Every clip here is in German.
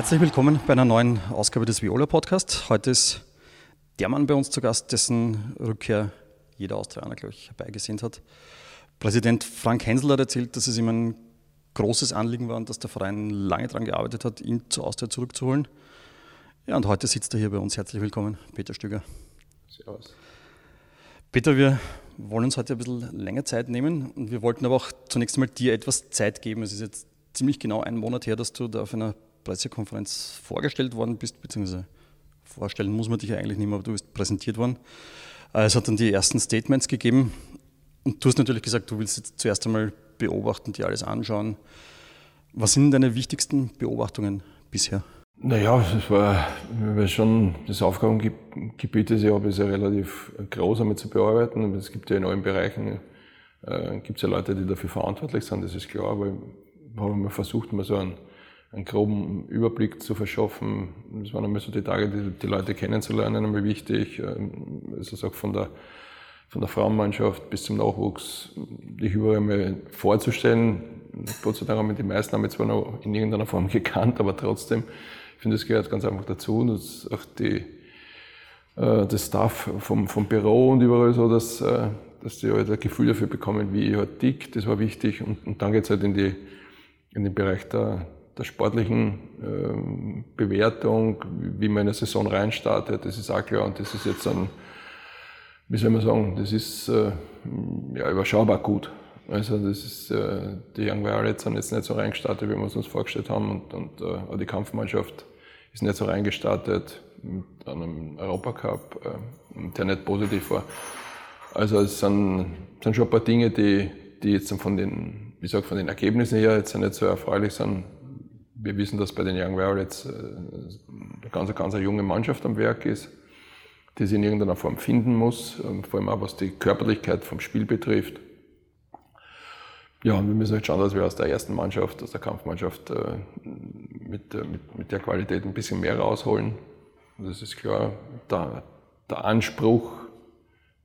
Herzlich willkommen bei einer neuen Ausgabe des Viola Podcast. Heute ist der Mann bei uns zu Gast, dessen Rückkehr jeder Australier, glaube ich, herbeigesehnt hat. Präsident Frank Hensel hat erzählt, dass es ihm ein großes Anliegen war und dass der Verein lange daran gearbeitet hat, ihn zur Austria zurückzuholen. Ja, und heute sitzt er hier bei uns. Herzlich willkommen, Peter Stöger. Servus. Peter, wir wollen uns heute ein bisschen länger Zeit nehmen und wir wollten aber auch zunächst einmal dir etwas Zeit geben. Es ist jetzt ziemlich genau ein Monat her, dass du da auf einer Pressekonferenz vorgestellt worden bist, beziehungsweise vorstellen muss man dich ja eigentlich nicht mehr, aber du bist präsentiert worden. Äh, es hat dann die ersten Statements gegeben und du hast natürlich gesagt, du willst jetzt zuerst einmal beobachten, dir alles anschauen. Was sind deine wichtigsten Beobachtungen bisher? Naja, es war, weil schon das Aufgabengebiet ist ja, ist ja relativ groß einmal zu bearbeiten. Es gibt ja in allen Bereichen, äh, gibt es ja Leute, die dafür verantwortlich sind, das ist klar, aber ich habe mal versucht, mal so einen einen groben Überblick zu verschaffen. Das waren einmal so die Tage, die, die Leute kennenzulernen, einmal wichtig. Also auch von der, von der Frauenmannschaft bis zum Nachwuchs, dich überall einmal vorzustellen. Gott sei Dank haben die meisten haben zwar noch in irgendeiner Form gekannt, aber trotzdem, ich finde, das gehört ganz einfach dazu. Und auch die, äh, das Staff vom, vom Büro und überall so, dass, äh, dass die halt ein Gefühl dafür bekommen, wie ich halt dick, das war wichtig. Und, und dann geht's halt in, die, in den Bereich der, der sportlichen äh, Bewertung, wie man in eine Saison reinstartet, das ist auch klar. Und das ist jetzt ein, wie soll man sagen, das ist äh, ja, überschaubar gut. Also das ist, äh, die Young Violets sind jetzt nicht so reingestartet, wie wir es uns vorgestellt haben. Und, und äh, die Kampfmannschaft ist nicht so reingestartet mit einem Europacup, der nicht positiv war. Also es sind, sind schon ein paar Dinge, die, die jetzt von den, wie gesagt, von den Ergebnissen her jetzt nicht so erfreulich sind, wir wissen, dass bei den Young Violets äh, eine ganz, ganz eine junge Mannschaft am Werk ist, die sich in irgendeiner Form finden muss, ähm, vor allem auch was die Körperlichkeit vom Spiel betrifft. Ja, und wir müssen halt schauen, dass wir aus der ersten Mannschaft, aus der Kampfmannschaft äh, mit, mit, mit der Qualität ein bisschen mehr rausholen. Das ist klar. Der, der Anspruch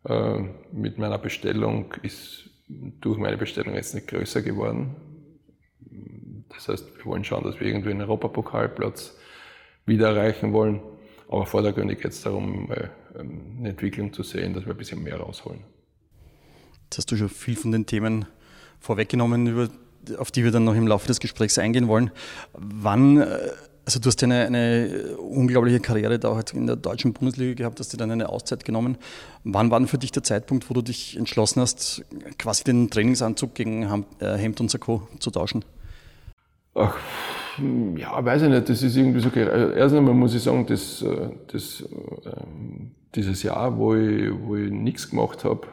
äh, mit meiner Bestellung ist durch meine Bestellung jetzt nicht größer geworden. Das heißt, wir wollen schauen, dass wir irgendwie einen Europapokalplatz wieder erreichen wollen. Aber vordergründig geht es darum, ähm, eine Entwicklung zu sehen, dass wir ein bisschen mehr rausholen. Jetzt hast du schon viel von den Themen vorweggenommen, auf die wir dann noch im Laufe des Gesprächs eingehen wollen. Wann, äh, also du hast ja eine, eine unglaubliche Karriere da halt in der deutschen Bundesliga gehabt, hast dir dann eine Auszeit genommen. Wann war denn für dich der Zeitpunkt, wo du dich entschlossen hast, quasi den Trainingsanzug gegen äh, Hemd und Sakko zu tauschen? Ach, ja, weiß ich nicht, das ist irgendwie so, erst einmal muss ich sagen, dass, äh, dass ähm, dieses Jahr, wo ich, wo ich nichts gemacht habe,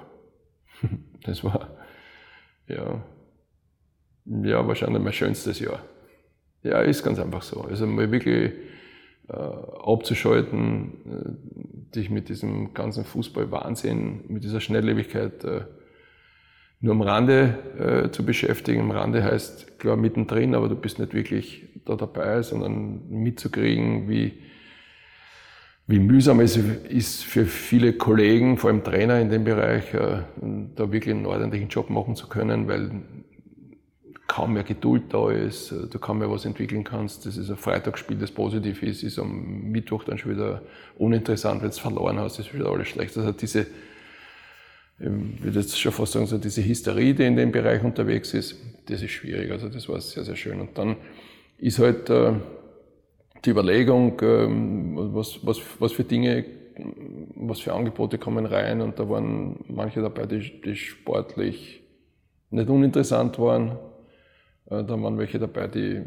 das war, ja, ja, wahrscheinlich mein schönstes Jahr. Ja, ist ganz einfach so. Also mal wirklich äh, abzuschalten, äh, dich mit diesem ganzen Fußballwahnsinn, mit dieser Schnelllebigkeit äh, nur am Rande äh, zu beschäftigen. Am Rande heißt klar mittendrin, aber du bist nicht wirklich da dabei, sondern mitzukriegen, wie, wie mühsam es ist für viele Kollegen, vor allem Trainer in dem Bereich, äh, da wirklich einen ordentlichen Job machen zu können, weil kaum mehr Geduld da ist, äh, du kaum mehr was entwickeln kannst. Das ist ein Freitagsspiel, das positiv ist, ist am Mittwoch dann schon wieder uninteressant, wenn du es verloren hast, ist wieder alles schlecht. Also diese würde jetzt schon fast sagen, so diese Hysterie, die in dem Bereich unterwegs ist, das ist schwierig. Also das war sehr, sehr schön. Und dann ist halt äh, die Überlegung, ähm, was, was, was für Dinge, was für Angebote kommen rein. Und da waren manche dabei, die, die sportlich nicht uninteressant waren. Äh, da waren welche dabei, die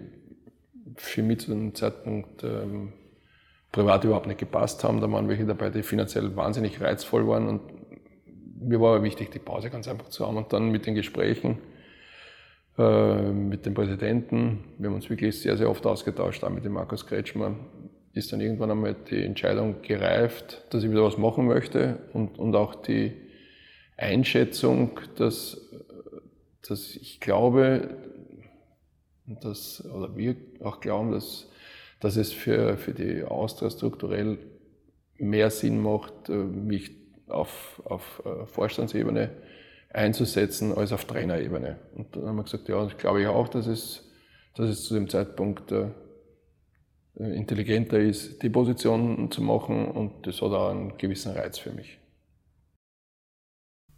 für mich zu dem Zeitpunkt ähm, privat überhaupt nicht gepasst haben. Da waren welche dabei, die finanziell wahnsinnig reizvoll waren und mir war aber wichtig, die Pause ganz einfach zu haben und dann mit den Gesprächen äh, mit dem Präsidenten, wir haben uns wirklich sehr, sehr oft ausgetauscht, auch mit dem Markus Kretschmer, ist dann irgendwann einmal die Entscheidung gereift, dass ich wieder was machen möchte und, und auch die Einschätzung, dass, dass ich glaube, dass, oder wir auch glauben, dass, dass es für, für die Austria strukturell mehr Sinn macht, äh, mich auf, auf äh, Vorstandsebene einzusetzen als auf Trainerebene. Und dann haben wir gesagt, ja, das glaube ich auch, dass es, dass es zu dem Zeitpunkt äh, intelligenter ist, die Position zu machen und das hat auch einen gewissen Reiz für mich.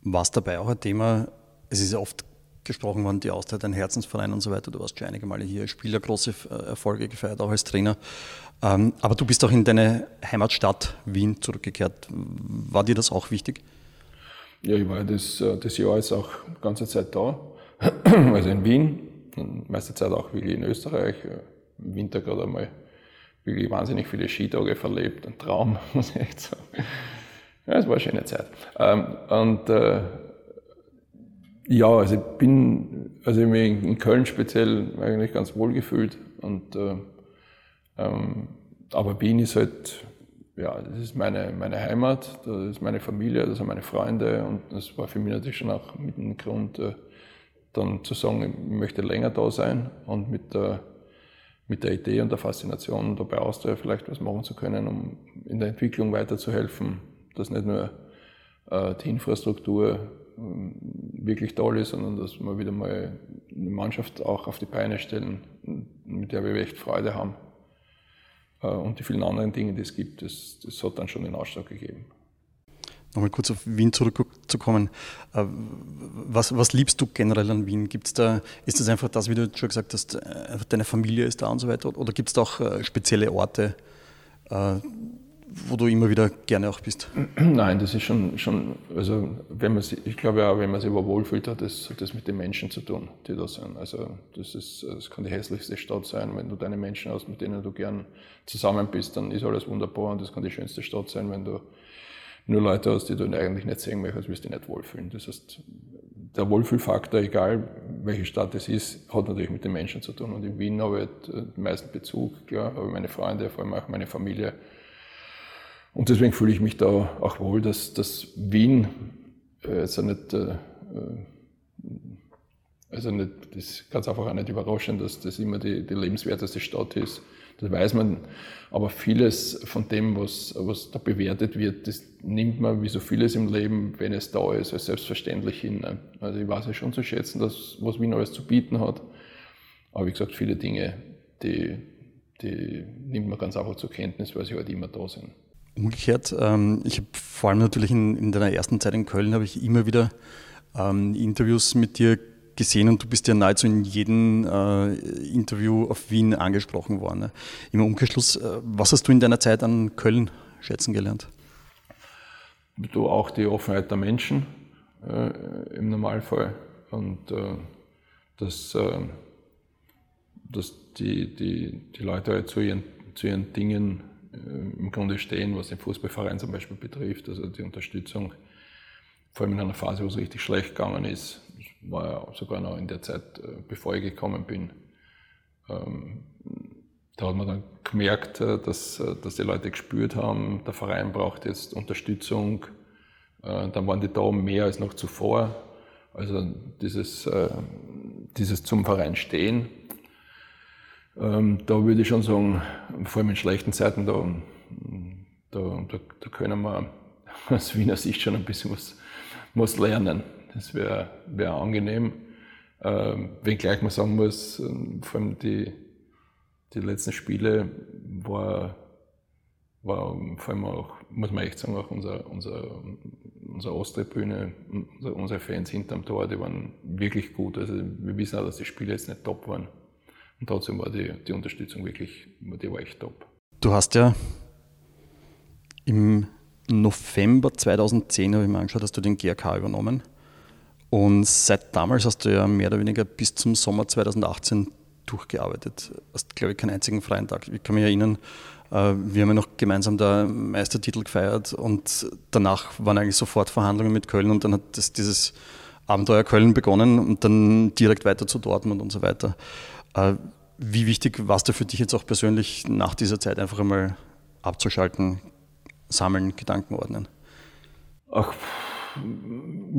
War es dabei auch ein Thema, es ist oft gesprochen worden, die Austria, dein Herzensverein und so weiter. Du warst schon einige Male hier Spieler, große äh, Erfolge gefeiert, auch als Trainer. Ähm, aber du bist auch in deine Heimatstadt Wien zurückgekehrt. War dir das auch wichtig? Ja, ich war das, äh, das Jahr jetzt auch die ganze Zeit da. Also in Wien, meiste Zeit auch wirklich in Österreich. Äh, Im Winter gerade einmal wirklich wahnsinnig viele Skitage verlebt. Ein Traum, muss ich echt sagen. Ja, es war eine schöne Zeit. Ähm, und ja, also ich bin, also ich mich in Köln speziell eigentlich ganz wohl gefühlt. Und, äh, ähm, aber Wien ist halt, ja, das ist meine, meine Heimat, das ist meine Familie, das sind meine Freunde und das war für mich natürlich schon auch mit dem Grund, äh, dann zu sagen, ich möchte länger da sein und mit der, mit der Idee und der Faszination dabei Austria vielleicht was machen zu können, um in der Entwicklung weiterzuhelfen, dass nicht nur äh, die Infrastruktur wirklich toll ist, sondern dass wir wieder mal eine Mannschaft auch auf die Beine stellen, mit der wir echt Freude haben. Äh, und die vielen anderen Dinge, die es gibt, das, das hat dann schon den Ausschlag gegeben. Nochmal kurz auf Wien zurückzukommen. Äh, was, was liebst du generell an Wien? Gibt's da, ist das einfach das, wie du schon gesagt hast, deine Familie ist da und so weiter? Oder gibt es da auch äh, spezielle Orte, wo du immer wieder gerne auch bist? Nein, das ist schon, schon also wenn man sich, ich glaube auch, wenn man sich aber wohlfühlt, hat das, hat das mit den Menschen zu tun, die da sind. Also das, ist, das kann die hässlichste Stadt sein, wenn du deine Menschen hast, mit denen du gern zusammen bist, dann ist alles wunderbar und das kann die schönste Stadt sein, wenn du nur Leute hast, die du eigentlich nicht sehen möchtest, wirst du dich nicht wohlfühlen. Das heißt, der Wohlfühlfaktor, egal welche Stadt es ist, hat natürlich mit den Menschen zu tun. Und in Wien habe ich halt den meisten Bezug, klar, habe meine Freunde, vor allem auch meine Familie, und deswegen fühle ich mich da auch wohl, dass, dass Wien äh, also nicht, äh, also nicht, das ist ganz einfach auch nicht überraschend, dass das immer die, die lebenswerteste Stadt ist. Das weiß man. Aber vieles von dem, was, was da bewertet wird, das nimmt man wie so vieles im Leben, wenn es da ist, als selbstverständlich hin. Ne? Also ich weiß ja schon zu schätzen, dass, was Wien alles zu bieten hat. Aber wie gesagt, viele Dinge, die, die nimmt man ganz einfach zur Kenntnis, weil sie halt immer da sind. Umgekehrt, ähm, ich habe vor allem natürlich in, in deiner ersten Zeit in Köln, habe ich immer wieder ähm, Interviews mit dir gesehen und du bist ja nahezu in jedem äh, Interview auf Wien angesprochen worden. Ne? Im Umkehrschluss, äh, was hast du in deiner Zeit an Köln schätzen gelernt? Du auch die Offenheit der Menschen äh, im Normalfall und äh, dass, äh, dass die, die, die Leute halt zu ihren, zu ihren Dingen im Grunde stehen, was den Fußballverein zum Beispiel betrifft. Also die Unterstützung, vor allem in einer Phase, wo es richtig schlecht gegangen ist, war ja sogar noch in der Zeit, äh, bevor ich gekommen bin. Ähm, da hat man dann gemerkt, äh, dass, dass die Leute gespürt haben, der Verein braucht jetzt Unterstützung. Dann waren die da mehr als noch zuvor. Also dieses, dieses zum Verein stehen, ähm, da würde ich schon sagen, vor allem in schlechten Zeiten, da, da, da, da können wir aus Wiener Sicht schon ein bisschen was, was lernen. Das wäre wär angenehm. Ähm, wenngleich man sagen muss, ähm, vor allem die, die letzten Spiele war, war vor allem auch, muss man echt sagen, auch unser, unser, unsere Osttribüne, unsere Fans hinterm Tor, die waren wirklich gut. Also wir wissen auch, dass die Spiele jetzt nicht top waren. Und trotzdem war die, die Unterstützung wirklich, die war echt top. Du hast ja im November 2010, habe ich mir angeschaut, hast du den GRK übernommen. Und seit damals hast du ja mehr oder weniger bis zum Sommer 2018 durchgearbeitet. Hast, glaube ich, keinen einzigen freien Tag. Ich kann mich erinnern, äh, wir haben ja noch gemeinsam da Meistertitel gefeiert und danach waren eigentlich sofort Verhandlungen mit Köln und dann hat das, dieses Abenteuer Köln begonnen und dann direkt weiter zu Dortmund und so weiter. Äh, wie wichtig war es da für dich jetzt auch persönlich nach dieser Zeit einfach einmal abzuschalten, sammeln, Gedanken ordnen? Ach,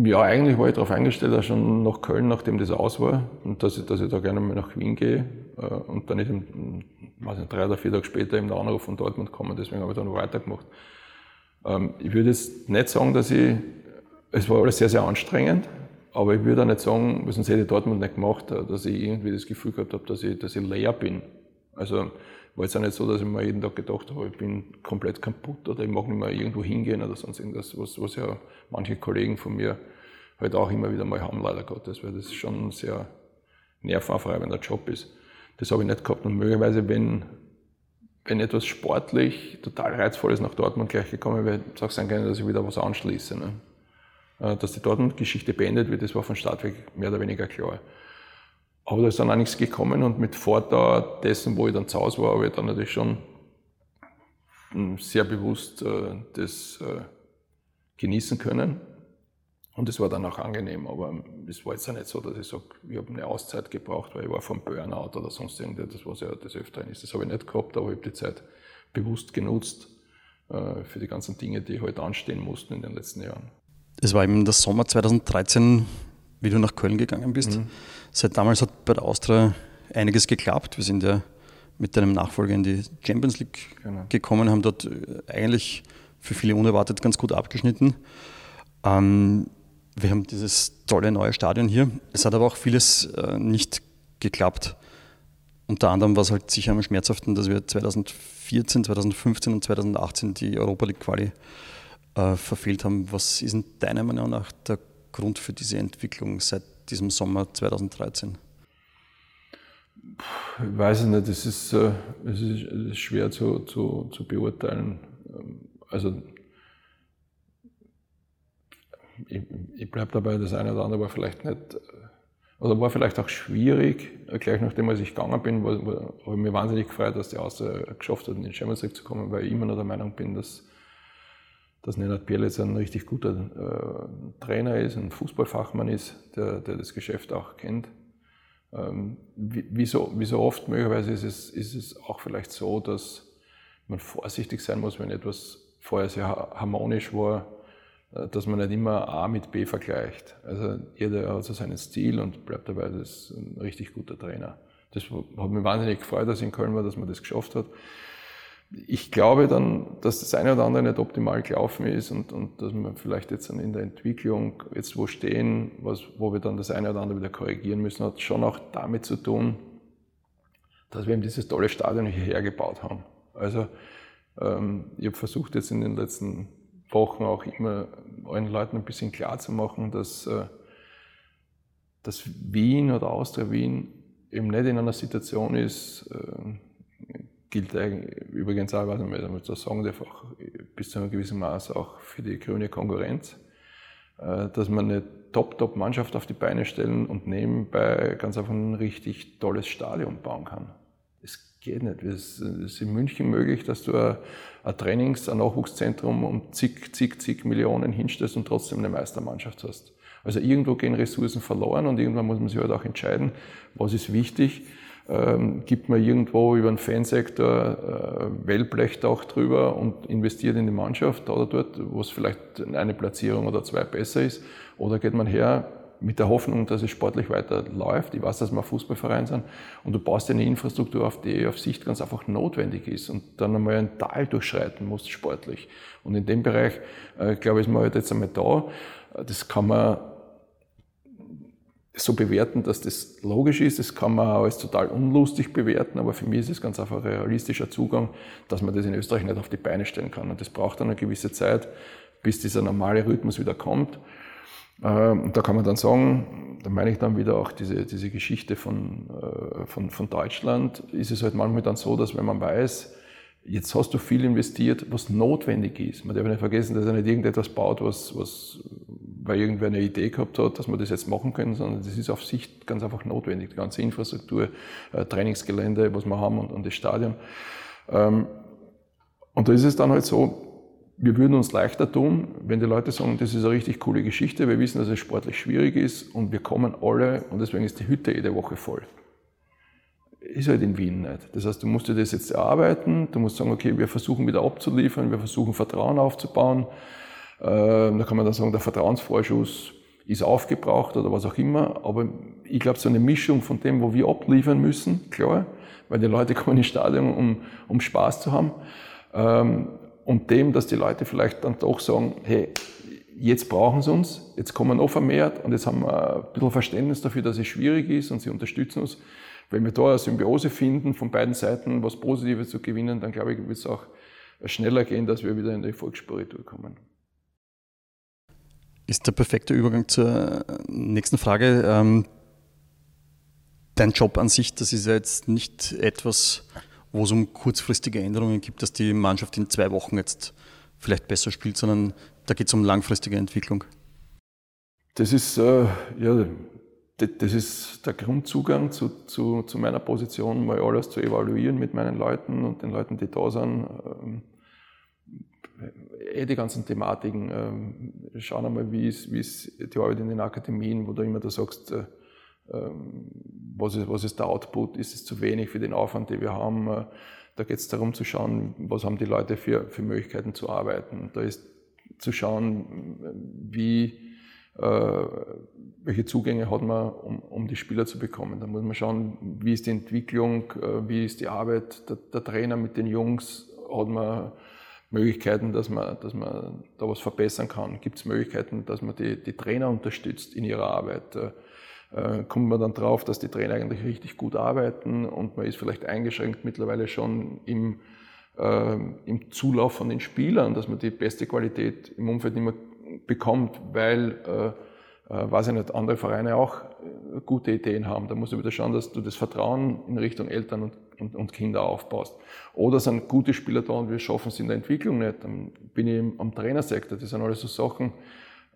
ja, eigentlich war ich darauf eingestellt, auch schon nach Köln, nachdem das aus war, und dass ich, dass ich da gerne mal nach Wien gehe äh, und dann nicht, im, weiß nicht, drei oder vier Tage später der Anruf von Dortmund komme. Deswegen habe ich da noch weitergemacht. Ähm, ich würde jetzt nicht sagen, dass ich, es war alles sehr, sehr anstrengend, aber ich würde auch nicht sagen, sonst hätte ich Dortmund nicht gemacht, dass ich irgendwie das Gefühl gehabt habe, dass ich, dass ich leer bin. Also, war jetzt auch nicht so, dass ich mir jeden Tag gedacht habe, ich bin komplett kaputt oder ich mag nicht mehr irgendwo hingehen oder sonst irgendwas, was, was ja manche Kollegen von mir halt auch immer wieder mal haben, leider Gottes, weil das schon ein sehr nervenaufreibender Job ist. Das habe ich nicht gehabt und möglicherweise, wenn, wenn etwas sportlich total reizvolles nach Dortmund gleich gekommen wäre, es auch sein können, dass ich wieder was anschließe. Ne? Äh, dass die Dortmund-Geschichte beendet wird, das war von Start weg mehr oder weniger klar. Aber da ist dann auch nichts gekommen und mit Vordauer dessen, wo ich dann zu Hause war, habe ich dann natürlich schon hm, sehr bewusst äh, das äh, genießen können. Und es war dann auch angenehm, aber es war jetzt ja nicht so, dass ich sage, ich habe eine Auszeit gebraucht, weil ich war vom Burnout oder sonst irgendetwas, was ja des Öfteren ist. Das habe ich nicht gehabt, aber ich habe die Zeit bewusst genutzt für die ganzen Dinge, die halt anstehen mussten in den letzten Jahren. Es war eben der Sommer 2013, wie du nach Köln gegangen bist. Mhm. Seit damals hat bei der Austria einiges geklappt. Wir sind ja mit deinem Nachfolger in die Champions League genau. gekommen, haben dort äh, eigentlich für viele unerwartet ganz gut abgeschnitten. Ähm, wir haben dieses tolle neue Stadion hier. Es hat aber auch vieles äh, nicht geklappt. Unter anderem war es halt sicher am schmerzhaften, dass wir 2014, 2015 und 2018 die Europa League Quali äh, verfehlt haben. Was ist denn deiner Meinung nach der Grund für diese Entwicklung seit diesem Sommer 2013? Ich weiß nicht, es ist, äh, es ist schwer zu, zu, zu beurteilen. Ähm, also ich, ich bleibe dabei, das eine oder andere war vielleicht nicht, äh, oder war vielleicht auch schwierig. Gleich nachdem, als ich gegangen bin, habe ich mich wahnsinnig gefreut, dass die Austria geschafft hat, in den Champions League zu kommen, weil ich immer noch der Meinung bin, dass, dass Nenad Bielitz ein richtig guter äh, Trainer ist, ein Fußballfachmann ist, der, der das Geschäft auch kennt. Ähm, wie, wie, so, wie so oft möglicherweise ist es, ist es auch vielleicht so, dass man vorsichtig sein muss, wenn etwas vorher sehr harmonisch war, äh, dass man nicht immer A mit B vergleicht. Also jeder hat so seinen Stil und bleibt dabei, das ist ein richtig guter Trainer. Das hat mich wahnsinnig gefreut, dass in Köln war, dass man das geschafft hat. Ich glaube dann, dass das eine oder andere nicht optimal gelaufen ist und, und dass wir vielleicht jetzt in der Entwicklung, jetzt wo stehen, was, wo wir dann das eine oder andere wieder korrigieren müssen, hat schon auch damit zu tun, dass wir eben dieses tolle Stadion hierher gebaut haben. Also ähm, ich habe versucht jetzt in den letzten Wochen auch immer allen Leuten ein bisschen klar zu machen, dass, äh, dass Wien oder Austria Wien eben nicht in einer Situation ist, äh, gilt übrigens auch, was man so sagen darf, auch bis zu einem gewissen Maß auch für die grüne Konkurrenz, äh, dass man eine Top-Top-Mannschaft auf die Beine stellen und nebenbei ganz einfach ein richtig tolles Stadion bauen kann. Es geht nicht. Es ist in München möglich, dass du ein Trainings-, ein Nachwuchszentrum um zig, zig, zig Millionen hinstellst und trotzdem eine Meistermannschaft hast. Also irgendwo gehen Ressourcen verloren und irgendwann muss man sich halt auch entscheiden, was ist wichtig. Ähm, gibt man irgendwo über den Fansektor äh, Wellblechdach drüber und investiert in die Mannschaft oder dort, wo es vielleicht eine Platzierung oder zwei besser ist? Oder geht man her, mit der Hoffnung, dass es sportlich weiter läuft. Ich weiß, dass wir ein Fußballverein sind und du baust eine Infrastruktur auf, die auf Sicht ganz einfach notwendig ist und dann einmal ein Tal durchschreiten musst sportlich. Und in dem Bereich, äh, glaube ich, ist man halt jetzt einmal da. Das kann man so bewerten, dass das logisch ist. Das kann man als total unlustig bewerten, aber für mich ist es ganz einfach ein realistischer Zugang, dass man das in Österreich nicht auf die Beine stellen kann. Und das braucht dann eine gewisse Zeit, bis dieser normale Rhythmus wieder kommt. Ähm, und da kann man dann sagen, da meine ich dann wieder auch diese, diese Geschichte von, äh, von, von Deutschland, ist es halt manchmal dann so, dass wenn man weiß, jetzt hast du viel investiert, was notwendig ist. Man darf nicht vergessen, dass er nicht irgendetwas baut, was, was, weil irgendwer eine Idee gehabt hat, dass man das jetzt machen können, sondern das ist auf Sicht ganz einfach notwendig. Die ganze Infrastruktur, äh, Trainingsgelände, was wir haben und, und das Stadion. Ähm, und da ist es dann halt so, wir würden uns leichter tun, wenn die Leute sagen, das ist eine richtig coole Geschichte, wir wissen, dass es sportlich schwierig ist und wir kommen alle und deswegen ist die Hütte jede Woche voll. Ist halt in Wien nicht. Das heißt, du musst dir das jetzt erarbeiten, du musst sagen, okay, wir versuchen wieder abzuliefern, wir versuchen Vertrauen aufzubauen. Ähm, da kann man dann sagen, der Vertrauensvorschuss ist aufgebraucht oder was auch immer, aber ich glaube, so eine Mischung von dem, wo wir abliefern müssen, klar, weil die Leute kommen ins Stadion, um, um Spaß zu haben, ähm, und dem, dass die Leute vielleicht dann doch sagen, hey, jetzt brauchen sie uns, jetzt kommen noch vermehrt und jetzt haben wir ein bisschen Verständnis dafür, dass es schwierig ist und sie unterstützen uns. Wenn wir da eine Symbiose finden, von beiden Seiten was Positives zu gewinnen, dann glaube ich, wird es auch schneller gehen, dass wir wieder in die Erfolgsspur kommen. Ist der perfekte Übergang zur nächsten Frage. Ähm, dein Job an sich, das ist ja jetzt nicht etwas, wo es um kurzfristige Änderungen gibt, dass die Mannschaft in zwei Wochen jetzt vielleicht besser spielt, sondern da geht es um langfristige Entwicklung. Das ist, äh, ja, das ist der Grundzugang zu, zu, zu, meiner Position, mal alles zu evaluieren mit meinen Leuten und den Leuten, die da sind. Ähm, eh die ganzen Thematiken. Ähm, schauen einmal, wie ist, wie ist die Arbeit in den Akademien, wo du immer da sagst, äh, ähm, was, ist, was ist der Output, ist es zu wenig für den Aufwand, den wir haben. Äh, da geht es darum zu schauen, was haben die Leute für, für Möglichkeiten zu arbeiten. Da ist zu schauen, wie welche Zugänge hat man, um, um die Spieler zu bekommen. Da muss man schauen, wie ist die Entwicklung, äh, wie ist die Arbeit der, der Trainer mit den Jungs, hat man Möglichkeiten, dass man, dass man da was verbessern kann? Gibt es Möglichkeiten, dass man die, die Trainer unterstützt in ihrer Arbeit? Äh, kommt man dann drauf, dass die Trainer eigentlich richtig gut arbeiten und man ist vielleicht eingeschränkt mittlerweile schon im, äh, im Zulauf von den Spielern, dass man die beste Qualität im Umfeld nicht mehr bekommt, weil, äh, äh, weiß ich nicht, andere Vereine auch äh, gute Ideen haben. Da musst du wieder schauen, dass du das Vertrauen in Richtung Eltern und, und, und Kinder aufbaust. Oder sind gute Spieler da und wir schaffen es in der Entwicklung nicht. Dann bin ich am Trainersektor. Das sind alles so Sachen,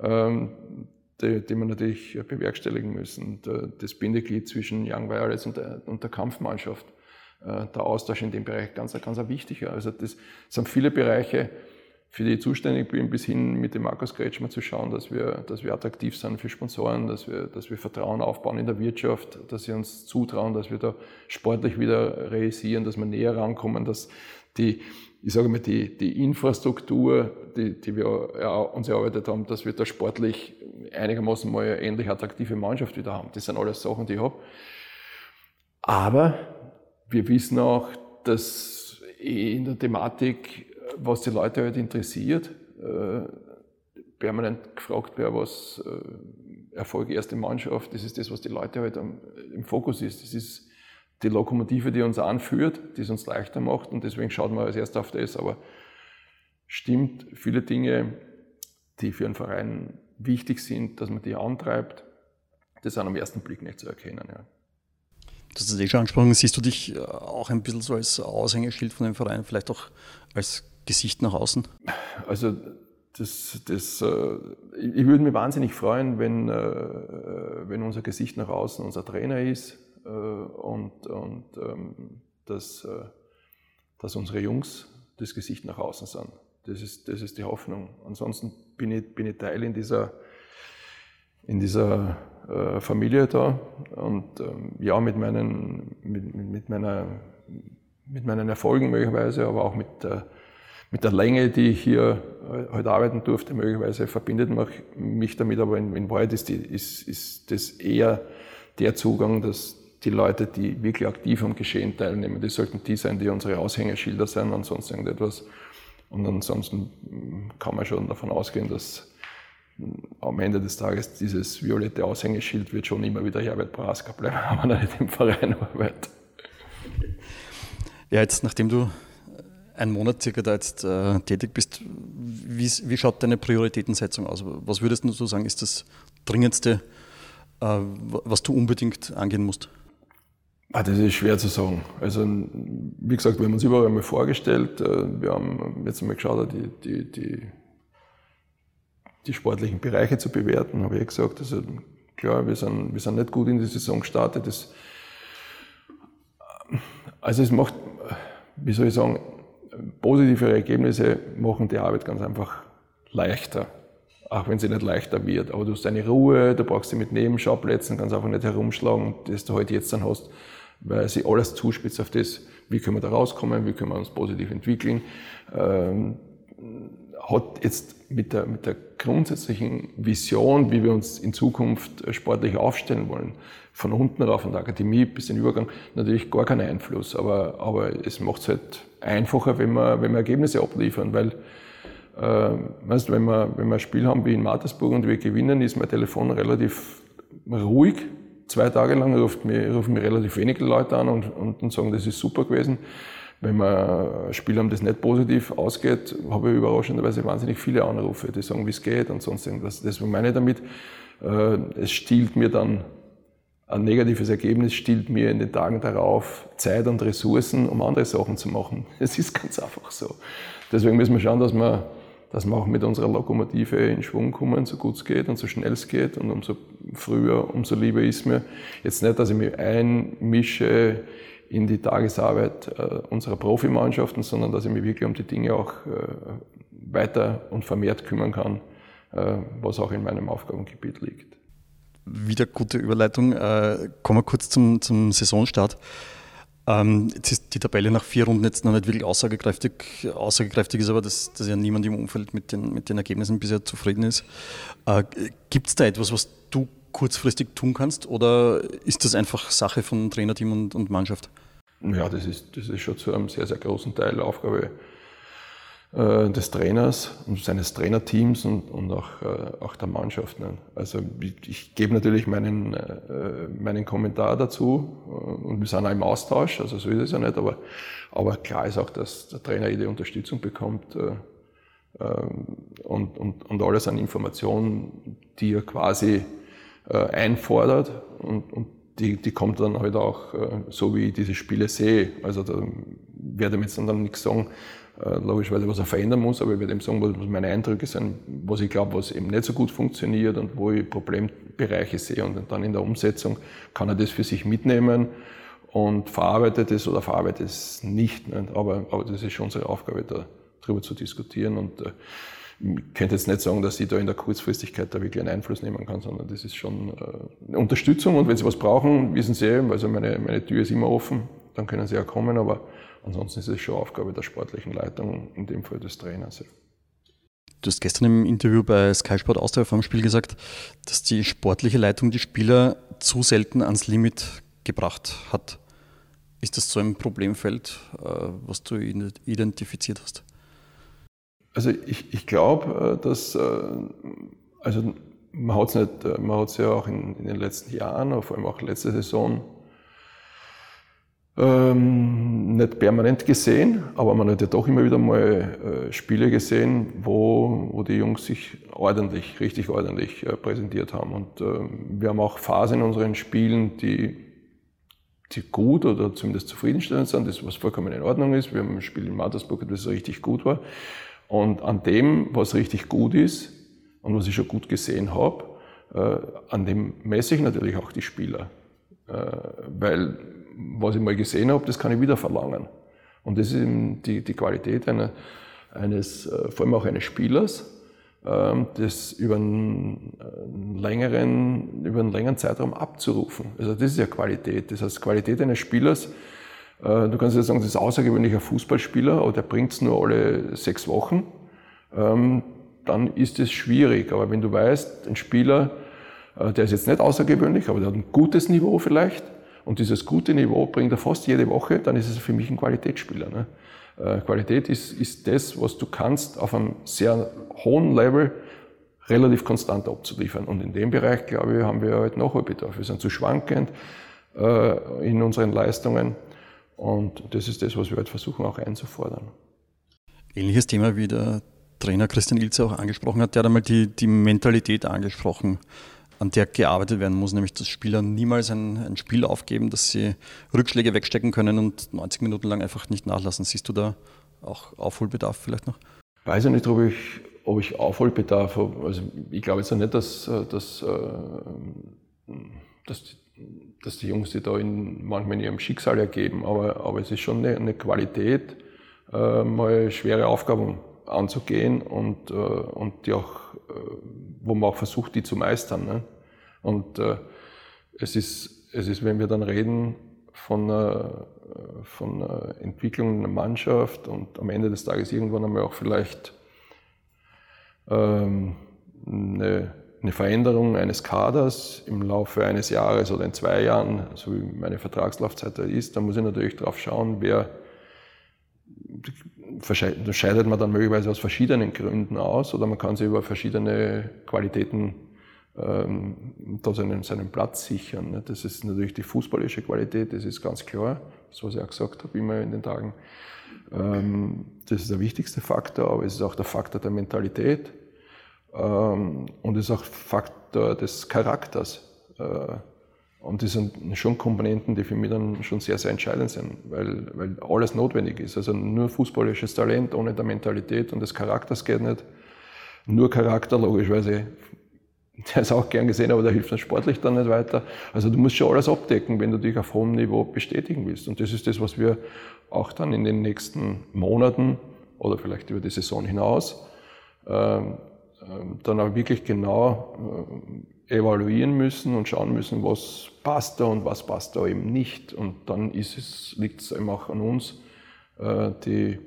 ähm, die, die man natürlich bewerkstelligen müssen. Das Bindeglied zwischen Young Violets und der, und der Kampfmannschaft. Äh, der Austausch in dem Bereich ganz, ganz wichtiger. Also das sind viele Bereiche, für die ich zuständig bin, bis hin mit dem Markus Kretschmer zu schauen, dass wir, dass wir attraktiv sind für Sponsoren, dass wir, dass wir Vertrauen aufbauen in der Wirtschaft, dass sie uns zutrauen, dass wir da sportlich wieder realisieren, dass wir näher rankommen, dass die, ich sage mal, die, die Infrastruktur, die, die wir ja, uns erarbeitet haben, dass wir da sportlich einigermaßen mal eine ähnlich attraktive Mannschaft wieder haben. Das sind alles Sachen, die ich habe. Aber wir wissen auch, dass in der Thematik was die Leute halt interessiert. Äh, permanent gefragt wer was äh, Erfolg erste Mannschaft, das ist das, was die Leute halt im Fokus ist. Das ist die Lokomotive, die uns anführt, die es uns leichter macht und deswegen schaut man als erstes auf das. Aber stimmt, viele Dinge, die für einen Verein wichtig sind, dass man die antreibt, das sind am ersten Blick nicht zu erkennen. Ja. Hast es eh schon angesprochen, siehst du dich äh, auch ein bisschen so als Aushängeschild von dem Verein, vielleicht auch als Gesicht nach außen? Also das, das, äh, ich würde mich wahnsinnig freuen, wenn, äh, wenn unser Gesicht nach außen unser Trainer ist äh, und, und ähm, dass, dass unsere Jungs das Gesicht nach außen sind. Das ist, das ist die Hoffnung. Ansonsten bin ich, bin ich Teil in dieser, in dieser Familie da und ähm, ja, mit meinen, mit, mit, meiner, mit meinen Erfolgen möglicherweise, aber auch mit der mit der Länge, die ich hier äh, heute arbeiten durfte, möglicherweise verbindet mich damit, aber in, in Wahrheit ist, die, ist, ist das eher der Zugang, dass die Leute, die wirklich aktiv am Geschehen teilnehmen, die sollten die sein, die unsere Aushängeschilder sind und sonst irgendetwas. Und ansonsten hm, kann man schon davon ausgehen, dass hm, am Ende des Tages dieses violette Aushängeschild wird schon immer wieder Herbert Braska bleiben, wenn er nicht im Verein arbeitet. Ja, jetzt nachdem du einen Monat circa da jetzt äh, tätig bist, wie, wie, schaut deine Prioritätensetzung aus? Was würdest du sagen, ist das Dringendste, äh, was du unbedingt angehen musst? Ah, das ist schwer zu sagen. Also, wie gesagt, wir haben uns überall einmal vorgestellt. Äh, wir haben jetzt einmal geschaut, die, die, die, die sportlichen Bereiche zu bewerten, habe ich gesagt. Also, klar, wir sind, wir sind nicht gut in die Saison gestartet. Das, also, es macht, wie soll ich sagen, positive Ergebnisse machen die Arbeit ganz einfach leichter. Auch wenn sie nicht leichter wird. Aber du hast deine Ruhe, du brauchst sie mit Nebenschauplätzen, kannst einfach nicht herumschlagen, das du heute halt jetzt dann hast, weil sie alles zuspitzt auf das, wie können wir da rauskommen, wie können wir uns positiv entwickeln. Ähm, hat jetzt mit der, mit der grundsätzlichen Vision, wie wir uns in Zukunft sportlich aufstellen wollen, von unten rauf, von der Akademie bis den Übergang, natürlich gar keinen Einfluss. Aber, aber es macht es halt einfacher, wenn wir, wenn wir Ergebnisse abliefern, weil äh, weißt, wenn, wir, wenn wir ein Spiel haben wie in Mattersburg und wir gewinnen, ist mein Telefon relativ ruhig, zwei Tage lang ruft mich, rufen mich relativ wenige Leute an und, und, und sagen, das ist super gewesen. Wenn wir ein Spiel haben, das nicht positiv ausgeht, habe ich überraschenderweise wahnsinnig viele Anrufe, die sagen, wie es geht und sonst irgendwas. Deswegen meine ich damit, äh, es stiehlt mir dann ein negatives Ergebnis stiehlt mir in den Tagen darauf Zeit und Ressourcen, um andere Sachen zu machen. Es ist ganz einfach so. Deswegen müssen wir schauen, dass wir, dass wir auch mit unserer Lokomotive in Schwung kommen, so gut es geht und so schnell es geht. Und umso früher, umso lieber ist mir jetzt nicht, dass ich mich einmische in die Tagesarbeit äh, unserer Profimannschaften, sondern dass ich mich wirklich um die Dinge auch äh, weiter und vermehrt kümmern kann, äh, was auch in meinem Aufgabengebiet liegt wieder gute Überleitung. Kommen wir kurz zum, zum Saisonstart. Ähm, jetzt ist die Tabelle nach vier Runden jetzt noch nicht wirklich aussagekräftig. Aussagekräftig ist aber, dass, dass ja niemand im Umfeld mit den, mit den Ergebnissen bisher zufrieden ist. Gibt es da etwas, was du kurzfristig tun kannst oder ist das einfach Sache von Trainerteam und, und Mannschaft? Ja, das ist, das ist schon zu einem sehr, sehr großen Teil Aufgabe äh, des Trainers und seines Trainerteams und, und auch, äh, auch der Mannschaft. Ne? Also ich, gebe natürlich meinen, äh, meinen Kommentar dazu und wir sind auch im Austausch, also so ist es ja nicht, aber, aber klar ist auch, dass der Trainer jede Unterstützung bekommt und, und, und alles an Informationen, die er quasi einfordert und, und die, die kommt dann halt auch so, wie ich diese Spiele sehe. Also da werde ich jetzt dann nichts sagen, äh, logischerweise, was er verändern muss, aber ich werde ihm sagen, was meine Eindrücke sind, was ich glaube, was eben nicht so gut funktioniert und wo ich Problembereiche sehe. Und dann in der Umsetzung kann er das für sich mitnehmen und verarbeitet es oder verarbeitet es nicht. Aber, aber das ist schon unsere Aufgabe, da, darüber zu diskutieren. Und äh, ich könnte jetzt nicht sagen, dass ich da in der Kurzfristigkeit da wirklich einen Einfluss nehmen kann, sondern das ist schon äh, eine Unterstützung. Und wenn Sie was brauchen, wissen Sie, also meine, meine Tür ist immer offen, dann können Sie ja kommen. Aber Ansonsten ist es schon Aufgabe der sportlichen Leitung, in dem Fall des Trainers. Du hast gestern im Interview bei Sky Sport Austria vor dem Spiel gesagt, dass die sportliche Leitung die Spieler zu selten ans Limit gebracht hat. Ist das so ein Problemfeld, äh, was du identifiziert hast? Also ich, ich glaube, äh, dass äh, also man hat es ja auch in, in, den letzten Jahren, vor allem auch letzte Saison, ähm, nicht permanent gesehen, aber man hat ja doch immer wieder mal äh, Spiele gesehen, wo, wo die Jungs sich ordentlich, richtig ordentlich äh, präsentiert haben. Und äh, wir haben auch Phasen in unseren Spielen, die, die gut oder zumindest zufriedenstellend sind, das was vollkommen in Ordnung ist. Wir haben ein Spiel in Mattersburg, das richtig gut war. Und an dem, was richtig gut ist und was ich schon gut gesehen habe, äh, an dem messe ich natürlich auch die Spieler. Äh, weil was ich mal gesehen habe, das kann ich wieder verlangen. Und das ist eben die, die Qualität einer, eines, äh, vor allem auch eines Spielers, ähm, das über einen, längeren, über einen längeren Zeitraum abzurufen. Also das ist ja Qualität. Das heißt, Qualität eines Spielers, du kannst ja sagen, das ist außergewöhnlicher Fußballspieler, aber der bringt es nur alle sechs Wochen. Ähm, dann ist es schwierig. Aber wenn du weißt, ein Spieler, äh, der ist jetzt nicht außergewöhnlich, aber der hat ein gutes Niveau vielleicht, und dieses gute Niveau bringt er fast jede Woche, dann ist es für mich ein Qualitätsspieler. Ne? Äh, Qualität ist, ist das, was du kannst auf einem sehr hohen Level relativ konstant abzuliefern. Und in dem Bereich, glaube ich, haben wir halt Nachholbedarf. Wir sind zu schwankend äh, in unseren Leistungen. Und das ist das, was wir halt versuchen auch einzufordern. Ähnliches Thema wie der Trainer Christian Ilze auch angesprochen hat, der hat einmal die, die Mentalität angesprochen an der gearbeitet werden muss, nämlich dass Spieler niemals ein, ein, Spiel aufgeben, dass sie Rückschläge wegstecken können und 90 Minuten lang einfach nicht nachlassen. Siehst du da auch Aufholbedarf vielleicht noch? Weiß ich nicht, ob ich, ob ich Aufholbedarf habe. Also ich glaube jetzt nicht, dass, dass, äh, dass, dass die Jungs sich da in, manchmal in ihrem Schicksal ergeben, aber, aber es ist schon eine, eine Qualität, äh, mal schwere Aufgaben anzugehen und, äh, und die auch, wo man auch versucht, die zu meistern. Ne? Und äh, es, ist, es ist, wenn wir dann reden von, äh, von äh, Entwicklung einer Mannschaft und am Ende des Tages irgendwann einmal auch vielleicht ähm, eine, eine Veränderung eines Kaders im Laufe eines Jahres oder in zwei Jahren, so wie meine Vertragslaufzeit da ist, dann muss ich natürlich darauf schauen, wer scheidet man dann möglicherweise aus verschiedenen Gründen aus oder man kann sich über verschiedene Qualitäten ähm, da seinen, seinen Platz sichern. Ne? Das ist natürlich die fußballische Qualität, das ist ganz klar, das was ich auch gesagt habe immer in den Tagen. Ähm, das ist der wichtigste Faktor, aber es ist auch der Faktor der Mentalität und es ist auch Faktor des Charakters. Äh, und das sind schon Komponenten, die für mich dann schon sehr, sehr entscheidend sind, weil, weil alles notwendig ist. Also nur fußballisches Talent ohne der Mentalität und des Charakters geht nicht. Nur Charakter, logischerweise, der ist auch gern gesehen, aber der hilft dann sportlich dann nicht weiter. Also du musst schon alles abdecken, wenn du dich auf hohem Niveau bestätigen willst. Und das ist das, was wir auch dann in den nächsten Monaten oder vielleicht über die Saison hinaus ähm, ähm, dann auch wirklich genau äh, evaluieren müssen und schauen müssen, was passt da und was passt da eben nicht. Und dann ist es, liegt es eben auch an uns, äh, die,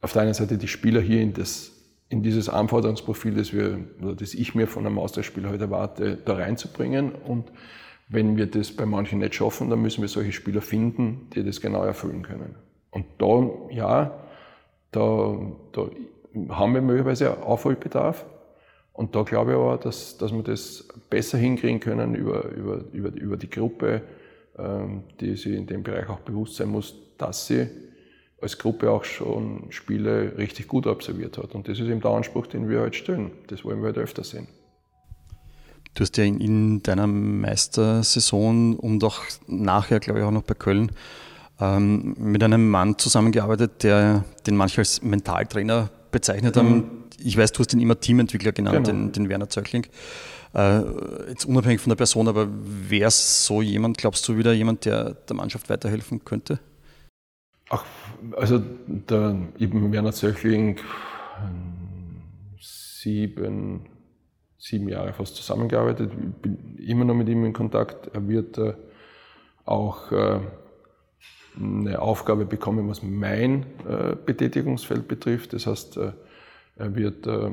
auf der einen Seite die Spieler hier in, das, in dieses Anforderungsprofil, das, wir, oder das ich mir von einem Austauschspieler heute erwarte, da reinzubringen. Und wenn wir das bei manchen nicht schaffen, dann müssen wir solche Spieler finden, die das genau erfüllen können. Und da, ja, da, da haben wir möglicherweise Aufholbedarf. Und da glaube ich aber, dass, dass wir das besser hinkriegen können über, über, über, über die Gruppe, ähm, die sich in dem Bereich auch bewusst sein muss, dass sie als Gruppe auch schon Spiele richtig gut absolviert hat. Und das ist eben der Anspruch, den wir heute halt stellen. Das wollen wir heute halt öfter sehen. Du hast ja in, in deiner Meistersaison und auch nachher, glaube ich, auch noch bei Köln ähm, mit einem Mann zusammengearbeitet, der den manche als Mentaltrainer bezeichnet haben. Mhm. Ich weiß, du hast ihn immer Teamentwickler genannt, genau. den, den, Werner Zöchling. Äh, jetzt unabhängig von der Person, aber wäre es so jemand, glaubst du, wieder jemand, der der Mannschaft weiterhelfen könnte? Ach, also der eben Werner Zöchling sieben, sieben Jahre fast zusammengearbeitet, ich bin immer noch mit ihm in Kontakt. Er wird äh, auch äh, eine Aufgabe bekommen, was mein äh, Betätigungsfeld betrifft. Das heißt, äh, er wird, äh,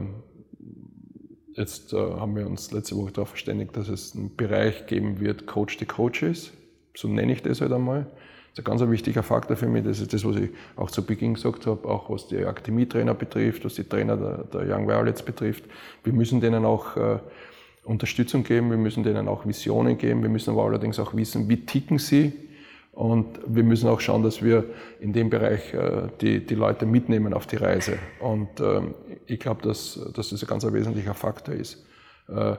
jetzt äh, haben wir uns letzte Woche darauf verständigt, dass es einen Bereich geben wird, Coach the Coaches. So nenne ich das halt einmal. Das ist ein ganz wichtiger Faktor für mich. Das ist das, was ich auch zu Beginn gesagt habe, auch was die Akademietrainer betrifft, was die Trainer der, der Young Violets betrifft. Wir müssen denen auch äh, Unterstützung geben, wir müssen denen auch Visionen geben, wir müssen aber allerdings auch wissen, wie ticken sie, und wir müssen auch schauen, dass wir in dem Bereich äh, die, die Leute mitnehmen auf die Reise. Und ähm, ich glaube, dass, dass das ein ganz wesentlicher Faktor ist. Äh,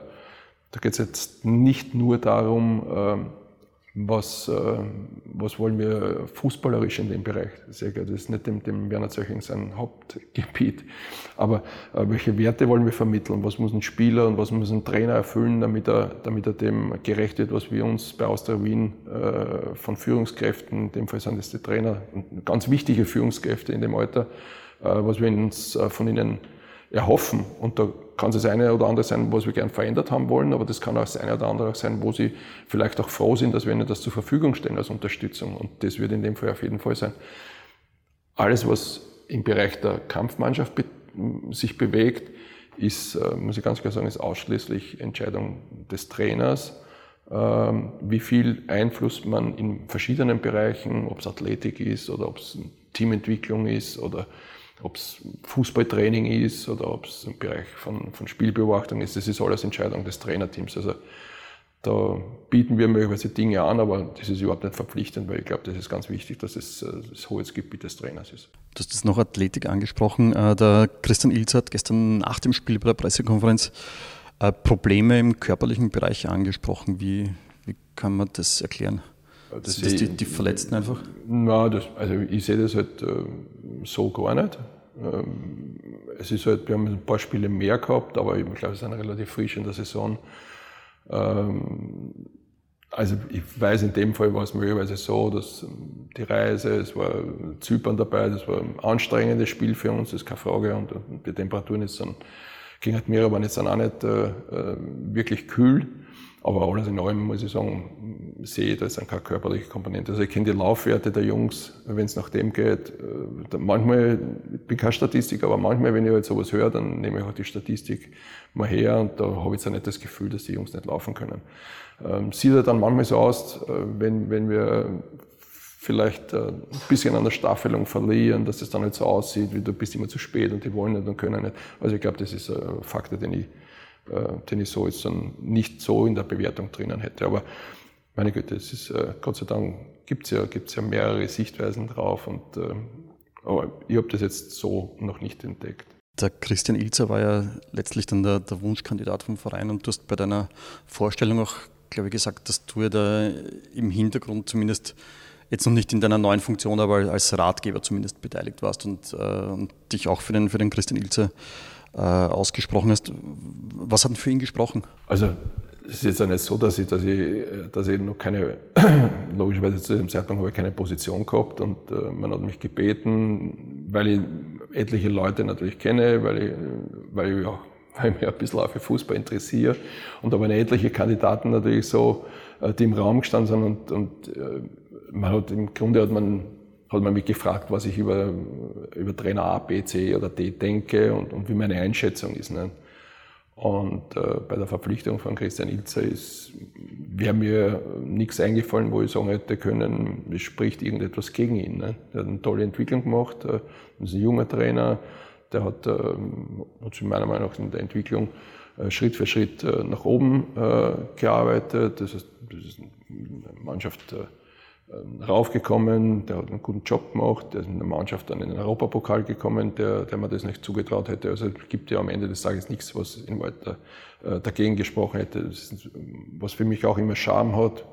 da geht es jetzt nicht nur darum, ähm, was, äh, was wollen wir fußballerisch in dem Bereich? Das ist nicht dem, dem Werner Zöching sein Hauptgebiet. Aber äh, welche Werte wollen wir vermitteln? Was muss ein Spieler und was muss ein Trainer erfüllen, damit er, damit er dem gerecht wird, was wir uns bei Austria Wien äh, von Führungskräften, in dem Fall sind es die Trainer, ganz wichtige Führungskräfte in dem Alter, was wir uns von ihnen erhoffen. Und da kann es das eine oder andere sein, was wir gern verändert haben wollen, aber das kann auch das eine oder andere sein, wo sie vielleicht auch froh sind, dass wir ihnen das zur Verfügung stellen als Unterstützung. Und das wird in dem Fall auf jeden Fall sein. Alles, was im Bereich der Kampfmannschaft be sich bewegt, ist, äh, muss ich ganz klar sagen, ist ausschließlich Entscheidung des Trainers. Ähm, wie viel Einfluss man in verschiedenen Bereichen, ob es Athletik ist oder ob es Teamentwicklung ist oder ob es Fußballtraining ist oder ob es im Bereich von, von Spielbeobachtung ist, das ist alles Entscheidung des Trainerteams. Also da bieten wir möglicherweise Dinge an, aber das ist überhaupt nicht verpflichtend, weil ich glaube, das ist ganz wichtig, dass es äh, das Hoheitsgebiet des Trainers ist. Du hast jetzt noch Athletik angesprochen. Äh, der Christian Ilz hat gestern nach dem Spiel bei der Pressekonferenz äh, Probleme im körperlichen Bereich angesprochen. Wie, wie kann man das erklären? Das sind das die, die Verletzten einfach? Nein, das, also ich sehe das halt äh, so gar nicht. Ähm, es ist halt, wir haben ein paar Spiele mehr gehabt, aber ich glaube, es sind relativ frisch in der Saison. Ähm, also ich weiß, in dem Fall war es möglicherweise so, dass ähm, die Reise, es war Zypern dabei, das war ein anstrengendes Spiel für uns, das ist keine Frage. Und die Temperaturen jetzt dann, ging halt mir aber jetzt dann auch nicht äh, äh wirklich kühl. Aber alles in allem muss ich sagen, sehe ich, da ist keine körperliche Komponente. Also ich kenne die Laufwerte der Jungs, wenn es nach dem geht. Äh, manchmal, ich bin kein Statistiker, aber manchmal, wenn ich halt sowas höre, dann nehme ich auch die Statistik mal her und da habe ich jetzt nicht das Gefühl, dass die Jungs nicht laufen können. Ähm, sieht halt dann manchmal so aus, äh, wenn, wenn wir vielleicht äh, ein bisschen an der Staffelung verlieren, dass es dann nicht so aussieht, wie du bist immer zu spät und die wollen nicht und können nicht. Also ich glaube, das ist ein Faktor, den ich äh, den ich so jetzt dann nicht so in der Bewertung drinnen hätte. Aber meine Güte, es ist, äh, Gott sei Dank gibt es ja, gibt's ja mehrere Sichtweisen drauf und äh, aber ich habe das jetzt so noch nicht entdeckt. Der Christian Ilzer war ja letztlich dann der, der, Wunschkandidat vom Verein und du hast bei deiner Vorstellung auch, glaube ich, gesagt, dass du ja da im Hintergrund zumindest jetzt noch nicht in deiner neuen Funktion, aber als Ratgeber zumindest beteiligt warst und, äh, und dich auch für den, für den Christian Ilzer äh, ausgesprochen hast. Was hat denn für ihn gesprochen? Also es ist jetzt ja nicht so, dass ich, dass ich, dass ich noch keine, logischerweise zu dem Zeitpunkt habe ich keine Position gehabt und äh, man hat mich gebeten, weil ich etliche Leute natürlich kenne, weil ich, weil ich, auch, weil ich mich ein bisschen auch für Fußball interessiere und aber etliche Kandidaten natürlich so, äh, die im Raum gestanden sind und, und äh, man hat im Grunde hat man hat man mich gefragt, was ich über, über Trainer A, B, C oder D denke und, und wie meine Einschätzung ist. Ne? Und äh, bei der Verpflichtung von Christian Ilzer ist, wäre mir nichts eingefallen, wo ich sagen hätte können, es spricht irgendetwas gegen ihn. Ne? Der hat eine tolle Entwicklung gemacht, äh, ist ein junger Trainer, der hat, äh, hat meiner Meinung nach in der Entwicklung äh, Schritt für Schritt äh, nach oben äh, gearbeitet. Das ist, das ist eine Mannschaft, äh, raufgekommen, der hat einen guten Job gemacht, der ist in der Mannschaft dann in den Europapokal gekommen, der, der mir das nicht zugetraut hätte. Also es gibt ja am Ende des Tages nichts, was in Walter äh, dagegen gesprochen hätte. Ist, was für mich auch immer Charme hat,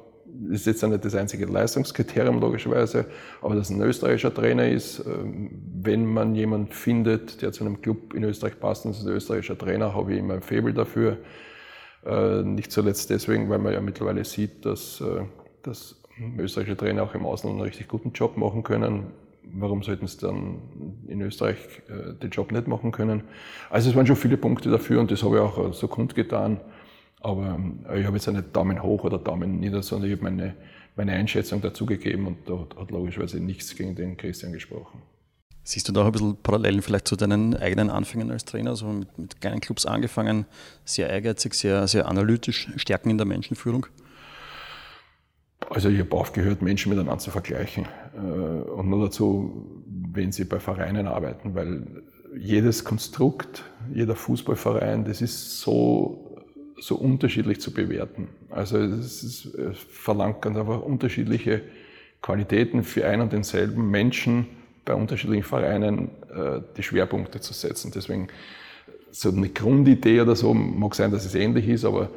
ist jetzt nicht das einzige Leistungskriterium logischerweise, aber dass ein österreichischer Trainer ist, ähm, wenn man jemanden findet, der zu einem Club in Österreich passt und ist ein österreichischer Trainer, habe ich immer ein Faible dafür. Äh, nicht zuletzt deswegen, weil man ja mittlerweile sieht, dass, äh, dass österreichische Trainer auch im Ausland einen richtig guten Job machen können. Warum sollten sie dann in Österreich äh, den Job nicht machen können? Also es waren schon viele Punkte dafür und das habe ich auch so kundgetan. Aber äh, ich habe jetzt nicht Daumen hoch oder Daumen nieder, sondern ich habe meine, meine Einschätzung dazugegeben und da hat logischerweise nichts gegen den Christian gesprochen. Siehst du da auch ein bisschen Parallelen vielleicht zu deinen eigenen Anfängen als Trainer? Also mit, mit kleinen Clubs angefangen, sehr ehrgeizig, sehr, sehr analytisch, Stärken in der Menschenführung? Also ich habe aufgehört, Menschen miteinander zu vergleichen. Äh, und nur dazu, wenn sie bei Vereinen arbeiten, weil jedes Konstrukt, jeder Fußballverein, das ist so, so unterschiedlich zu bewerten. Also es, ist, es verlangt ganz einfach unterschiedliche Qualitäten für einen und denselben Menschen bei unterschiedlichen Vereinen äh, die Schwerpunkte zu setzen. Deswegen so eine Grundidee oder so mag sein, dass es ähnlich ist, aber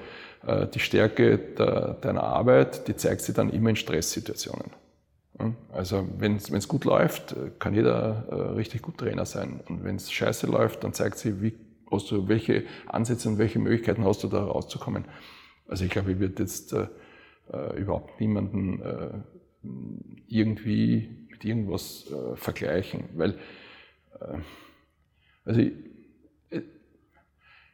die Stärke der, deiner Arbeit, die zeigt sich dann immer in Stresssituationen. Also wenn es gut läuft, kann jeder äh, richtig gut Trainer sein. Und wenn es scheiße läuft, dann zeigt sich, wie, hast du, welche Ansätze und welche Möglichkeiten hast du da rauszukommen. Also ich glaube, ich würde jetzt äh, äh, überhaupt niemanden äh, irgendwie mit irgendwas äh, vergleichen, weil also ich,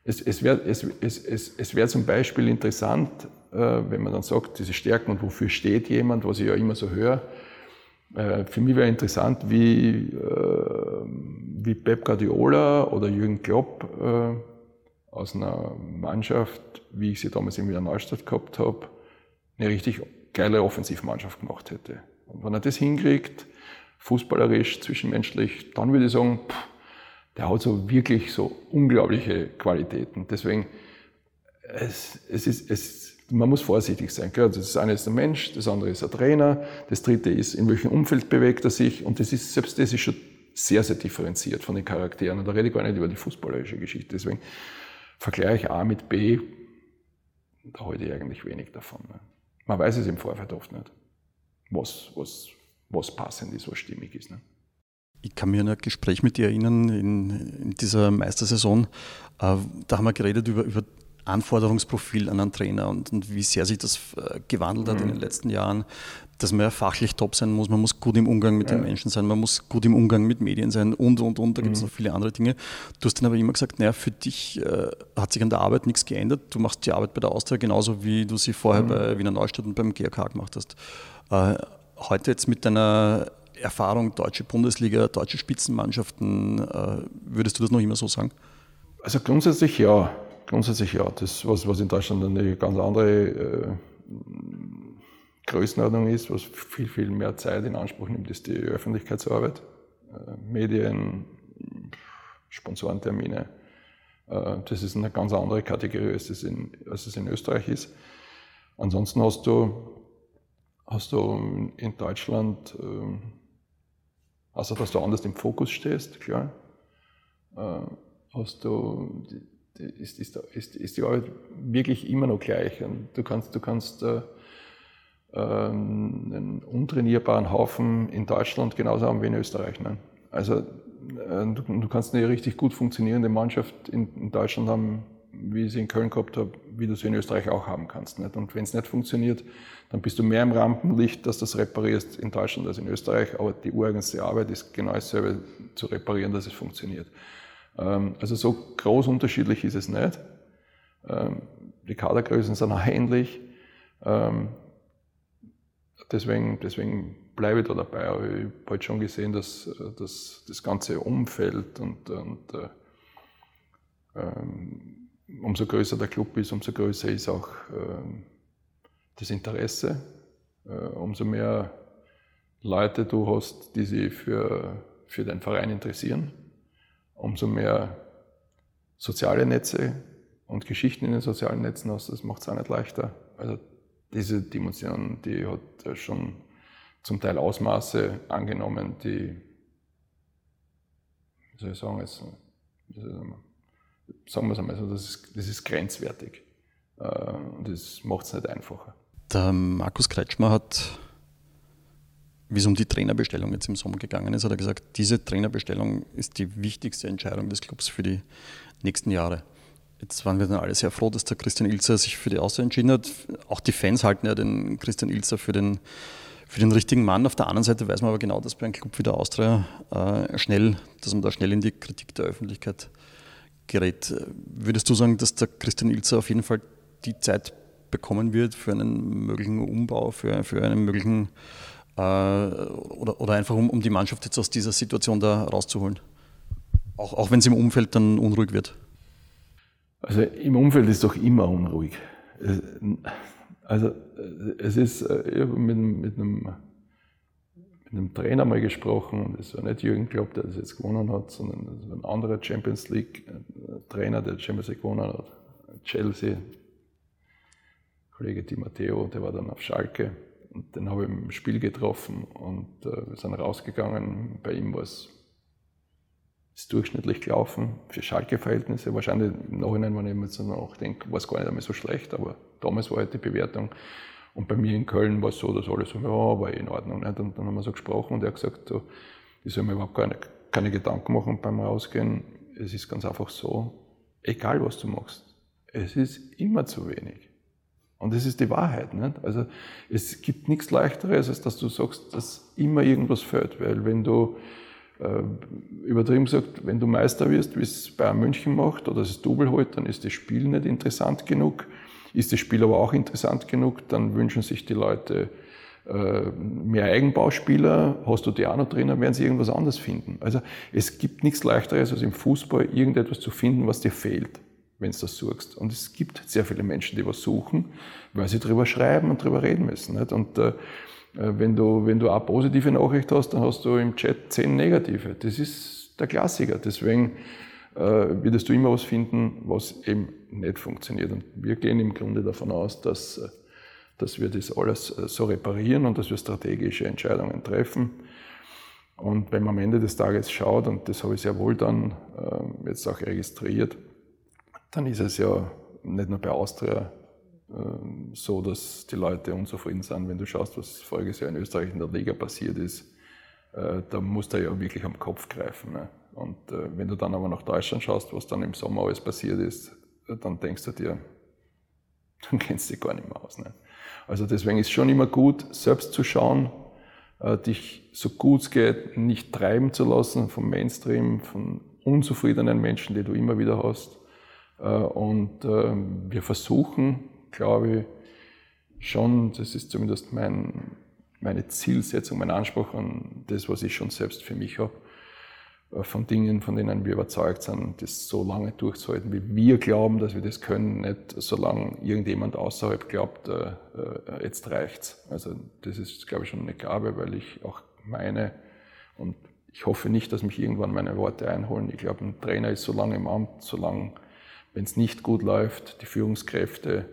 es, es wäre es, es, es, es wär zum Beispiel interessant, äh, wenn man dann sagt, diese Stärken und wofür steht jemand, was ich ja immer so höre. Äh, für mich wäre interessant, wie, äh, wie Pep Guardiola oder Jürgen Klopp äh, aus einer Mannschaft, wie ich sie damals in Wiener Neustadt gehabt habe, eine richtig geile Offensivmannschaft gemacht hätte. Und wenn er das hinkriegt, fußballerisch, zwischenmenschlich, dann würde ich sagen, pff, der hat so wirklich so unglaubliche Qualitäten. Deswegen, es, es ist, es, man muss vorsichtig sein. Das eine ist der Mensch, das andere ist der Trainer, das dritte ist, in welchem Umfeld bewegt er sich und das ist, selbst das ist schon sehr, sehr differenziert von den Charakteren. Und da rede ich gar nicht über die fußballerische Geschichte. Deswegen Vergleich A mit B, da halte ich eigentlich wenig davon. Ne? Man weiß es im Vorfeld oft nicht, was, was, was passend ist, was stimmig ist. Ne? Ich kann mich an ein Gespräch mit dir erinnern in, in dieser Meistersaison. Äh, da haben wir geredet über, über Anforderungsprofil an einen Trainer und, und, wie sehr sich das äh, gewandelt hat mhm. in den letzten Jahren, dass man ja fachlich top sein muss, man muss gut im Umgang mit ja. den Menschen sein, man muss gut im Umgang mit Medien sein und, und, und, da gibt es mhm. noch viele andere Dinge. Du hast dann aber immer gesagt, naja, für dich äh, hat sich an der Arbeit nichts geändert, du machst die Arbeit bei der Austria genauso, wie du sie vorher mhm. bei Wiener Neustadt und beim GRK gemacht hast. Äh, heute jetzt mit deiner Erfahrung, deutsche Bundesliga, deutsche Spitzenmannschaften, äh, würdest du das noch immer so sagen? Also grundsätzlich ja. Grundsätzlich ja. Das, was, was in Deutschland eine ganz andere äh, Größenordnung ist, was viel, viel mehr Zeit in Anspruch nimmt, ist die Öffentlichkeitsarbeit. Äh, Medien, Sponsorentermine, Äh, das ist eine ganz andere Kategorie, als es in, als es in Österreich ist. Ansonsten hast du, hast du in Deutschland, ähm, außer dass du anders im Fokus stehst, klar, äh, hast du, ist, ist, ist, ist die Arbeit wirklich immer noch gleich. Und du kannst, du kannst äh, ähm, einen untrainierbaren Haufen in Deutschland genauso haben wie in Österreich. Ne? Also äh, du, du, kannst eine richtig gut funktionierende Mannschaft in, in, Deutschland haben, wie ich sie in Köln gehabt habe, wie du sie in Österreich auch haben kannst. Nicht? Und wenn es nicht funktioniert, dann bist du mehr im Rampenlicht, dass du das reparierst in Deutschland als in Österreich, aber die ureigenste Arbeit ist genau dasselbe zu reparieren, dass es funktioniert. Ähm, also so groß unterschiedlich ist es nicht. Ähm, die Kadergrößen sind auch ähnlich. Ähm, deswegen, deswegen bleibe ich da dabei. Aber ich habe halt schon gesehen, dass, dass das ganze Umfeld und, und äh, ähm, umso größer der Club ist, umso größer ist auch äh, das Interesse. Äh, umso mehr Leute du hast, die sich für, für den Verein interessieren, umso mehr soziale Netze und Geschichten in den sozialen Netzen hast, das macht es auch nicht leichter. Also diese Dimension, die hat schon zum Teil Ausmaße angenommen, die, wie soll ich sagen, jetzt, sagen wir es einmal so, das ist, das ist grenzwertig. Äh, und das macht es nicht einfacher. Der Markus Kretschmer hat, wie es um die Trainerbestellung jetzt im Sommer gegangen ist, hat er gesagt, diese Trainerbestellung ist die wichtigste Entscheidung des Clubs für die nächsten Jahre. Jetzt waren wir dann alle sehr froh, dass der Christian Ilzer sich für die Austria entschieden hat. Auch die Fans halten ja den Christian Ilzer für den, für den richtigen Mann. Auf der anderen Seite weiß man aber genau, dass bei einem Club wie der Austria äh, schnell, dass man da schnell in die Kritik der Öffentlichkeit gerät. Würdest du sagen, dass der Christian Ilzer auf jeden Fall die Zeit bekommen wird für einen möglichen Umbau, für, für einen möglichen äh, oder, oder einfach um, um die Mannschaft jetzt aus dieser Situation da rauszuholen? Auch, auch wenn es im Umfeld dann unruhig wird? Also im Umfeld ist doch immer unruhig. Also es ist, habe mit, mit, einem, mit einem Trainer mal gesprochen, das war nicht Jürgen Klopp, der das jetzt gewonnen hat, sondern das war ein anderer Champions League Trainer, der Champions League gewonnen hat, Chelsea, Kollege Di Matteo, der war dann auf Schalke und den habe ich im Spiel getroffen und äh, wir sind rausgegangen. Bei ihm war es durchschnittlich gelaufen für Schalke-Verhältnisse. Wahrscheinlich im Nachhinein, wenn ich mir jetzt nachdenke, war es gar nicht einmal so schlecht, aber damals war halt die Bewertung. Und bei mir in Köln war es so, dass alle so, ja, war eh in Ordnung. Und dann haben wir so gesprochen und er hat gesagt, so, ich soll mir überhaupt keine, keine Gedanken machen beim Rausgehen. Es ist ganz einfach so, egal was du machst, es ist immer zu wenig. Und das ist die Wahrheit. Nicht? Also es gibt nichts Leichteres, als dass du sagst, dass immer irgendwas fällt. Weil wenn du äh, übertrieben gesagt, wenn du Meister wirst, wie es Bayern München macht, oder das Double holt, dann ist das Spiel nicht interessant genug. Ist das Spiel aber auch interessant genug, dann wünschen sich die Leute äh, mehr Eigenbauspieler. Hast du die auch noch drin, dann werden sie irgendwas anderes finden. Also es gibt nichts leichteres, als im Fußball irgendetwas zu finden, was dir fehlt, wenn du das suchst. Und es gibt sehr viele Menschen, die was suchen, weil sie drüber schreiben und drüber reden müssen. Nicht? Und äh, wenn du, wenn du eine positive Nachricht hast, dann hast du im Chat zehn negative. Das ist der Klassiker. Deswegen äh, würdest du immer was finden, was eben nicht funktioniert. Und wir gehen im Grunde davon aus, dass, äh, dass wir das alles äh, so reparieren und dass wir strategische Entscheidungen treffen. Und wenn man am Ende des Tages schaut, und das habe ich sehr wohl dann jetzt auch registriert, dann ist es ja nicht nur bei Austria so, dass die Leute unzufrieden sind. Wenn du schaust, was voriges Jahr in Österreich in der Liga passiert ist, da musst du ja wirklich am Kopf greifen. Ne? Und äh, wenn du dann aber nach Deutschland schaust, was dann im Sommer alles passiert ist, dann denkst du dir, dann kennst du dich gar nicht mehr aus. Ne? Also deswegen ist schon immer gut, selbst zu schauen, äh, dich so gut es geht nicht treiben zu lassen vom Mainstream, von unzufriedenen Menschen, die du immer wieder hast. Und ähm, wir versuchen, glaube ich schon, das ist zumindest mein, meine Zielsetzung, mein Anspruch an das, was ich schon selbst für mich habe, äh, von Dingen, von denen wir überzeugt sind, das so lange durchzuhalten, wie wir glauben, dass wir das können, nicht solange irgendjemand außerhalb glaubt, äh, äh, jetzt reicht's. Also das ist, glaube ich, schon eine Gabe, weil ich auch meine und ich hoffe nicht, dass mich irgendwann meine Worte einholen. Ich glaube, ein Trainer ist so lange im Amt, solange wenn es nicht gut läuft, die Führungskräfte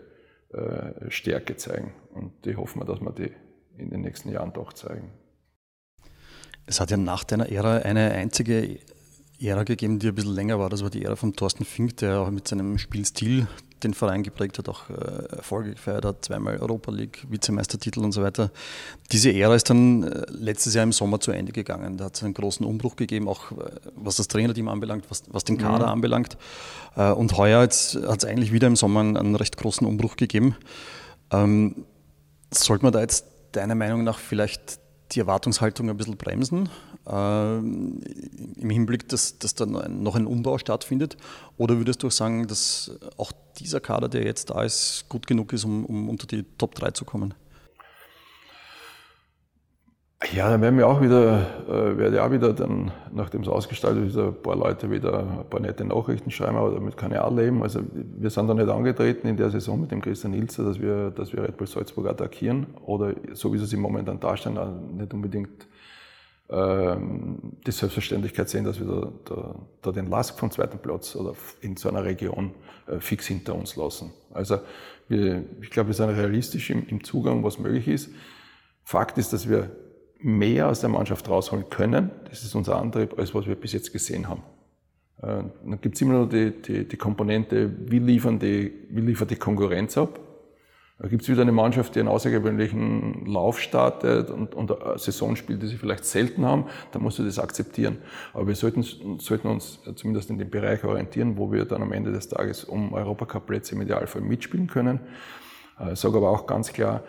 äh, Stärke zeigen. Und die hoffen wir, dass wir die in den nächsten Jahren doch zeigen. Es hat ja nach deiner Ära eine einzige Ära gegeben, die ein bisschen länger war. Das war die Ära von Thorsten Fink, der auch mit seinem Spielstil den Verein geprägt hat, auch äh, Erfolge gefeiert hat, zweimal Europa League, Vizemeistertitel und so weiter. Diese Ära ist dann äh, letztes Jahr im Sommer zu Ende gegangen. Da hat es einen großen Umbruch gegeben, auch äh, was das Trainerteam anbelangt, was, was den Kader mhm. anbelangt. Und heuer hat es eigentlich wieder im Sommer einen, einen recht großen Umbruch gegeben. Ähm, sollte man da jetzt deiner Meinung nach vielleicht die Erwartungshaltung ein bisschen bremsen, äh, im Hinblick, dass, dass da noch ein Umbau stattfindet? Oder würdest du sagen, dass auch dieser Kader, der jetzt da ist, gut genug ist, um, um unter die Top 3 zu kommen? Ja, dann werden wir auch wieder, äh, werde auch wieder dann, nachdem es ausgestaltet ist, ein paar Leute wieder ein paar nette Nachrichten schreiben, aber damit kann ich auch leben. Also wir sind da nicht angetreten in der Saison mit dem Christian Ilzer, dass wir, dass wir Red Bull Salzburg attackieren oder so wie sie sich momentan darstellen, nicht unbedingt ähm, die Selbstverständlichkeit sehen, dass wir da, da, da, den Lask vom zweiten Platz oder in so einer Region äh, fix hinter uns lassen. Also wir, ich glaube, wir sind realistisch im, im Zugang, was möglich ist. Fakt ist, dass wir mehr aus der Mannschaft rausholen können. Das ist unser Antrieb, als was wir bis jetzt gesehen haben. Äh, dann gibt es immer noch die, die, die, Komponente, wie, liefern die, wie liefert die Konkurrenz ab. Da gibt es wieder eine Mannschaft, die einen außergewöhnlichen Lauf startet und, und eine Saison spielt, die sie vielleicht selten haben, dann musst du das akzeptieren. Aber wir sollten, sollten uns zumindest in dem Bereich orientieren, wo wir dann am Ende des Tages um Europacup-Plätze im Idealfall mitspielen können. Ich äh, sage aber auch ganz klar,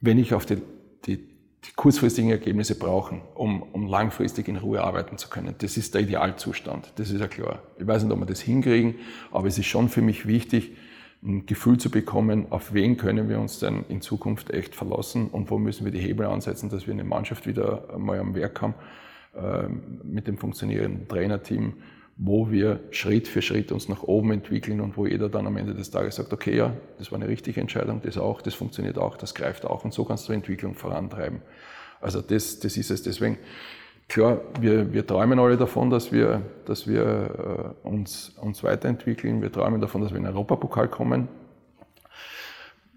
wenn ich auf die, die die kurzfristigen Ergebnisse brauchen, um, um langfristig in Ruhe arbeiten zu können. Das ist der Idealzustand, das ist ja klar. Ich weiß nicht, ob wir das hinkriegen, aber es ist schon für mich wichtig, ein Gefühl zu bekommen, auf wen können wir uns denn in Zukunft echt verlassen und wo müssen wir die Hebel ansetzen, dass wir eine Mannschaft wieder mal am Werk haben, äh, mit dem funktionierenden Trainerteam, wo wir Schritt für Schritt uns nach oben entwickeln und wo jeder dann am Ende des Tages sagt, okay, ja, das war eine richtige Entscheidung, das auch, das funktioniert auch, das greift auch und so kannst du Entwicklung vorantreiben. Also das, das ist es. Deswegen, klar, wir, wir träumen alle davon, dass wir, dass wir äh, uns, uns weiterentwickeln. Wir träumen davon, dass wir in den Europapokal kommen.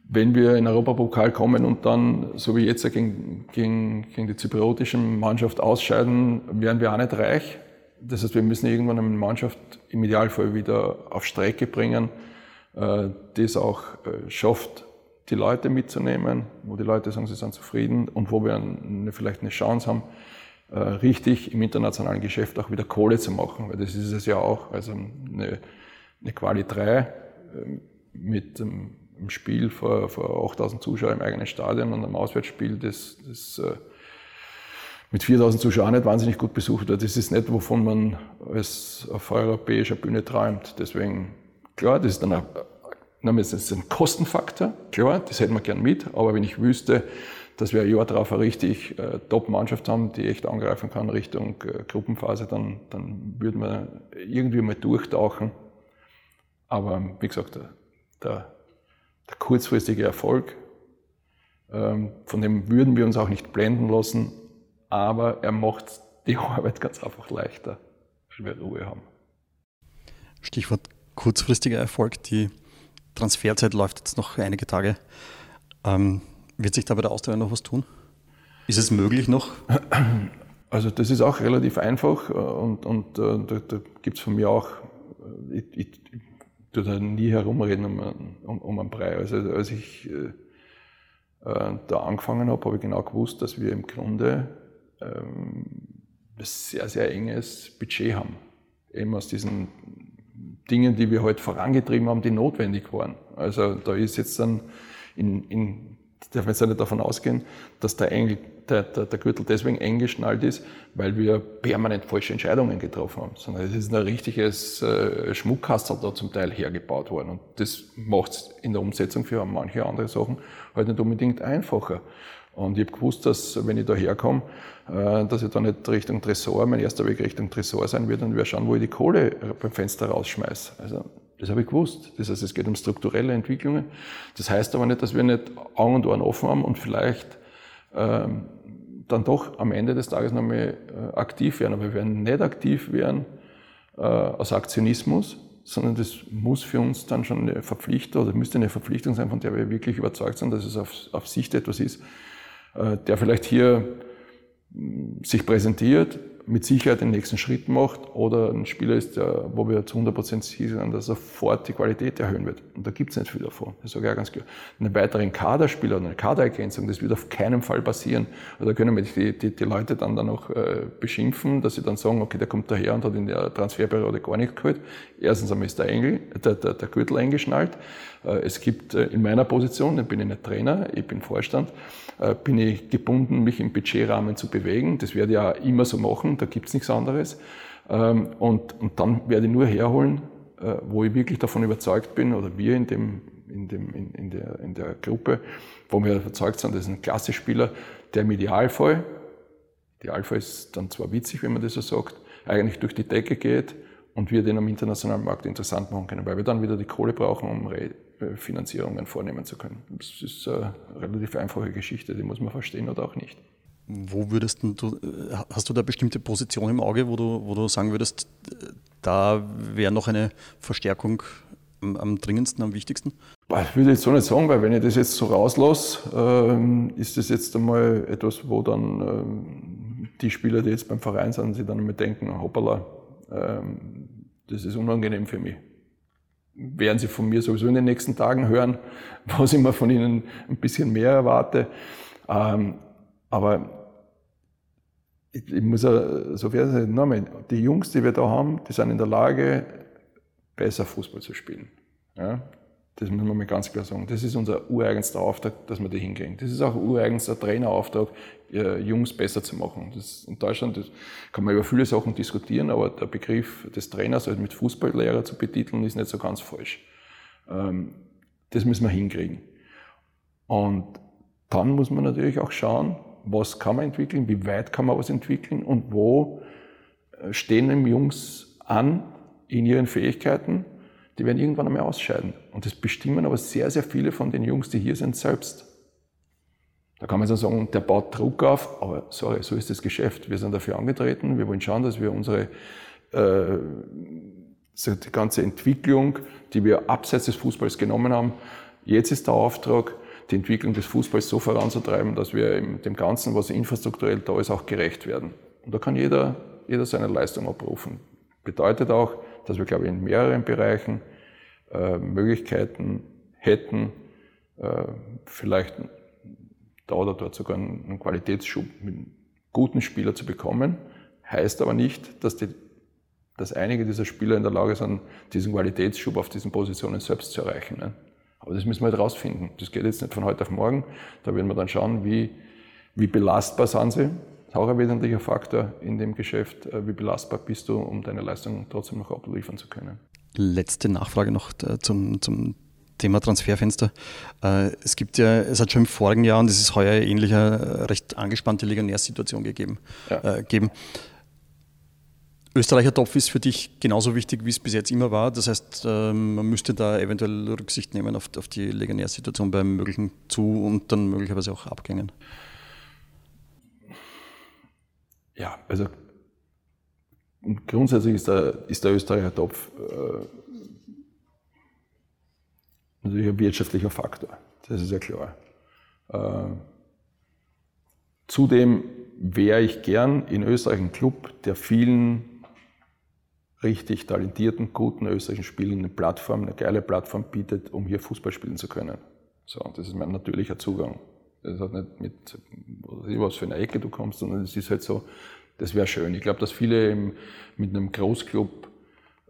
Wenn wir in den Europapokal kommen und dann, so wie jetzt gegen, gegen, gegen die zypriotische Mannschaft ausscheiden, werden wir auch nicht reich das heißt, wir müssen irgendwann eine Mannschaft im Idealfall wieder auf Strecke bringen, äh, die es auch äh, schafft, die Leute mitzunehmen, wo die Leute sagen, sie sind zufrieden und wo wir eine, vielleicht eine Chance haben, äh, richtig im internationalen Geschäft auch wieder Kohle zu machen, weil das ist es ja auch. Also eine, eine Quali 3 mit einem Spiel vor, vor 8000 Zuschauern im eigenen Stadion und einem Auswärtsspiel, das, das mit 4000 Zuschauern nicht wahnsinnig gut besucht wird. Das ist nicht, wovon man als auf europäischer Bühne träumt. Deswegen, klar, das ist dann ein, das ist ein Kostenfaktor, klar, das hätten wir gern mit, aber wenn ich wüsste, dass wir ein Jahr darauf eine richtig äh, Top-Mannschaft haben, die echt angreifen kann Richtung äh, Gruppenphase, dann, dann würden wir irgendwie mal durchtauchen. Aber wie gesagt, der, der, der kurzfristige Erfolg, ähm, von dem würden wir uns auch nicht blenden lassen, aber er macht die Arbeit ganz einfach leichter, weil wir Ruhe haben. Stichwort kurzfristiger Erfolg. Die Transferzeit läuft jetzt noch einige Tage. Ähm, wird sich da bei der Austria noch was tun? Ist es möglich noch? Also das ist auch relativ einfach und, und äh, da, da gibt es von mir auch, äh, ich, ich, ich tue da nie herumreden um, um, um einen Preis. Also als ich äh, äh da angefangen habe, habe ich genau gewusst, dass wir im Grunde ähm, sehr, sehr enges Budget haben. Eben aus diesen Dingen, die wir heute halt vorangetrieben haben, die notwendig waren. Also da ist jetzt dann in, in darf man jetzt nicht davon ausgehen, dass der, Engel, der, der, der, Gürtel deswegen eng geschnallt ist, weil wir permanent falsche Entscheidungen getroffen haben, sondern es ist ein richtiges äh, Schmuckkastel da zum Teil hergebaut worden. Und das macht es in der Umsetzung für manche andere Sachen halt nicht unbedingt einfacher. Und ich habe gewusst, dass wenn ich da herkomme, äh, dass ich da nicht Richtung Tresor, mein erster Weg Richtung Tresor sein wird und wir schauen, wo ich die Kohle beim Fenster rausschmeiße. Also das habe ich gewusst. Das heißt, es geht um strukturelle Entwicklungen. Das heißt aber nicht, dass wir nicht Augen und Ohren offen haben und vielleicht ähm, dann doch am Ende des Tages nochmal äh, aktiv werden. Aber wir werden nicht aktiv werden äh, aus Aktionismus, sondern das muss für uns dann schon eine Verpflichtung oder müsste eine Verpflichtung sein, von der wir wirklich überzeugt sind, dass es auf, auf Sicht etwas ist, der vielleicht hier sich präsentiert, mit Sicherheit den nächsten Schritt macht oder ein Spieler ist, der, wo wir zu 100% sicher sind, dass er sofort die Qualität erhöhen wird. Und da gibt es nicht viel davon. Das sage ich auch ganz klar. Einen weiteren Kaderspieler oder eine Kaderergänzung, das wird auf keinen Fall passieren. Da können wir die, die, die Leute dann, dann auch äh, beschimpfen, dass sie dann sagen, okay, der kommt daher und hat in der Transferperiode gar nicht geholt. Erstens einmal ist der, Engel, der, der, der Gürtel eingeschnallt. Äh, es gibt äh, in meiner Position, ich bin ich nicht Trainer, ich bin Vorstand, äh, bin ich gebunden, mich im Budgetrahmen zu bewegen. Das werde ich ja immer so machen, da gibt es nichts anderes. Ähm, und, und dann werde ich nur herholen, wo ich wirklich davon überzeugt bin, oder wir in, dem, in, dem, in, in, der, in der Gruppe, wo wir überzeugt sind, das ist ein klasse Spieler, der im Idealfall, Idealfall ist dann zwar witzig, wenn man das so sagt, eigentlich durch die Decke geht und wir den am internationalen Markt interessant machen können, weil wir dann wieder die Kohle brauchen, um Finanzierungen vornehmen zu können. Das ist eine relativ einfache Geschichte, die muss man verstehen oder auch nicht. Wo würdest du, hast du da bestimmte Position im Auge, wo du, wo du sagen würdest, da wäre noch eine Verstärkung am, am, dringendsten, am wichtigsten? Ich würde jetzt so nicht sagen, weil wenn ich das jetzt so rauslasse, ähm, ist das jetzt einmal etwas, wo dann ähm, die Spieler, die jetzt beim Verein sind, sich dann einmal denken, hoppala, ähm, das ist unangenehm für mich werden Sie von mir sowieso in den nächsten Tagen hören, was ich mir von Ihnen ein bisschen mehr erwarte. Aber ich, muss ja so sein, nochmal, die Jungs, die wir da haben, die sind in der Lage, besser Fußball zu spielen. Ja? Das muss man mal ganz klar sagen. Das ist unser ureigenster Auftrag, dass wir die hinkriegen. Das ist auch ureigenster Trainerauftrag, Jungs besser zu machen. Das in Deutschland das kann man über viele Sachen diskutieren, aber der Begriff des Trainers also mit Fußballlehrer zu betiteln, ist nicht so ganz falsch. Ähm, das müssen wir hinkriegen. Und dann muss man natürlich auch schauen, was kann man entwickeln, wie weit kann man was entwickeln und wo äh, stehen dem Jungs an in ihren Fähigkeiten die werden irgendwann einmal ausscheiden. Und das bestimmen aber sehr, sehr viele von den Jungs, die hier sind, selbst. Da kann man so sagen, der baut Druck auf, aber sorry, so ist das Geschäft. Wir sind dafür angetreten, wir wollen schauen, dass wir unsere äh, die ganze Entwicklung, die wir abseits des Fußballs genommen haben, jetzt ist der Auftrag, die Entwicklung des Fußballs so voranzutreiben, dass wir dem Ganzen, was infrastrukturell da ist, auch gerecht werden. Und da kann jeder, jeder seine Leistung abrufen. Bedeutet auch, dass wir, glaube ich, in mehreren Bereichen äh, Möglichkeiten hätten, äh, vielleicht da oder dort sogar einen, Qualitätsschub mit guten Spieler zu bekommen. Heißt aber nicht, dass, die, dass einige dieser Spieler in der Lage sind, diesen Qualitätsschub auf diesen Positionen selbst zu erreichen. Ne? Aber das müssen wir halt rausfinden. Das geht jetzt nicht von heute auf morgen. Da werden wir dann schauen, wie, wie belastbar sind sie auch ein wesentlicher Faktor in dem Geschäft. Äh, wie belastbar bist du, um deine Leistung trotzdem noch abliefern zu können? Letzte Nachfrage noch äh, zum, zum Thema Transferfenster. Äh, es gibt ja, es hat schon im vorigen Jahr und es ist heuer ähnlich eine recht angespannte Legionärssituation gegeben. Ja. Geben. Österreicher Topf ist für dich genauso wichtig, wie es bis jetzt immer war. Das heißt, man müsste da eventuell Rücksicht nehmen auf, die Legionärssituation beim möglichen Zu- und dann möglicherweise auch Abgängen. Ja, also grundsätzlich ist der, ist der Österreicher Topf äh, natürlich ein wirtschaftlicher Faktor. Das ist ja klar. Äh, zudem wäre ich gern in Österreich ein Club, der vielen richtig talentierten, guten österreichischen Spielern eine Plattform, eine geile Plattform bietet, um hier Fußball spielen zu können. So, das ist mein natürlicher Zugang. Das hat nicht mit, was für eine Ecke du kommst, sondern es ist halt so, das wäre schön. Ich glaube, dass viele im, mit einem Großclub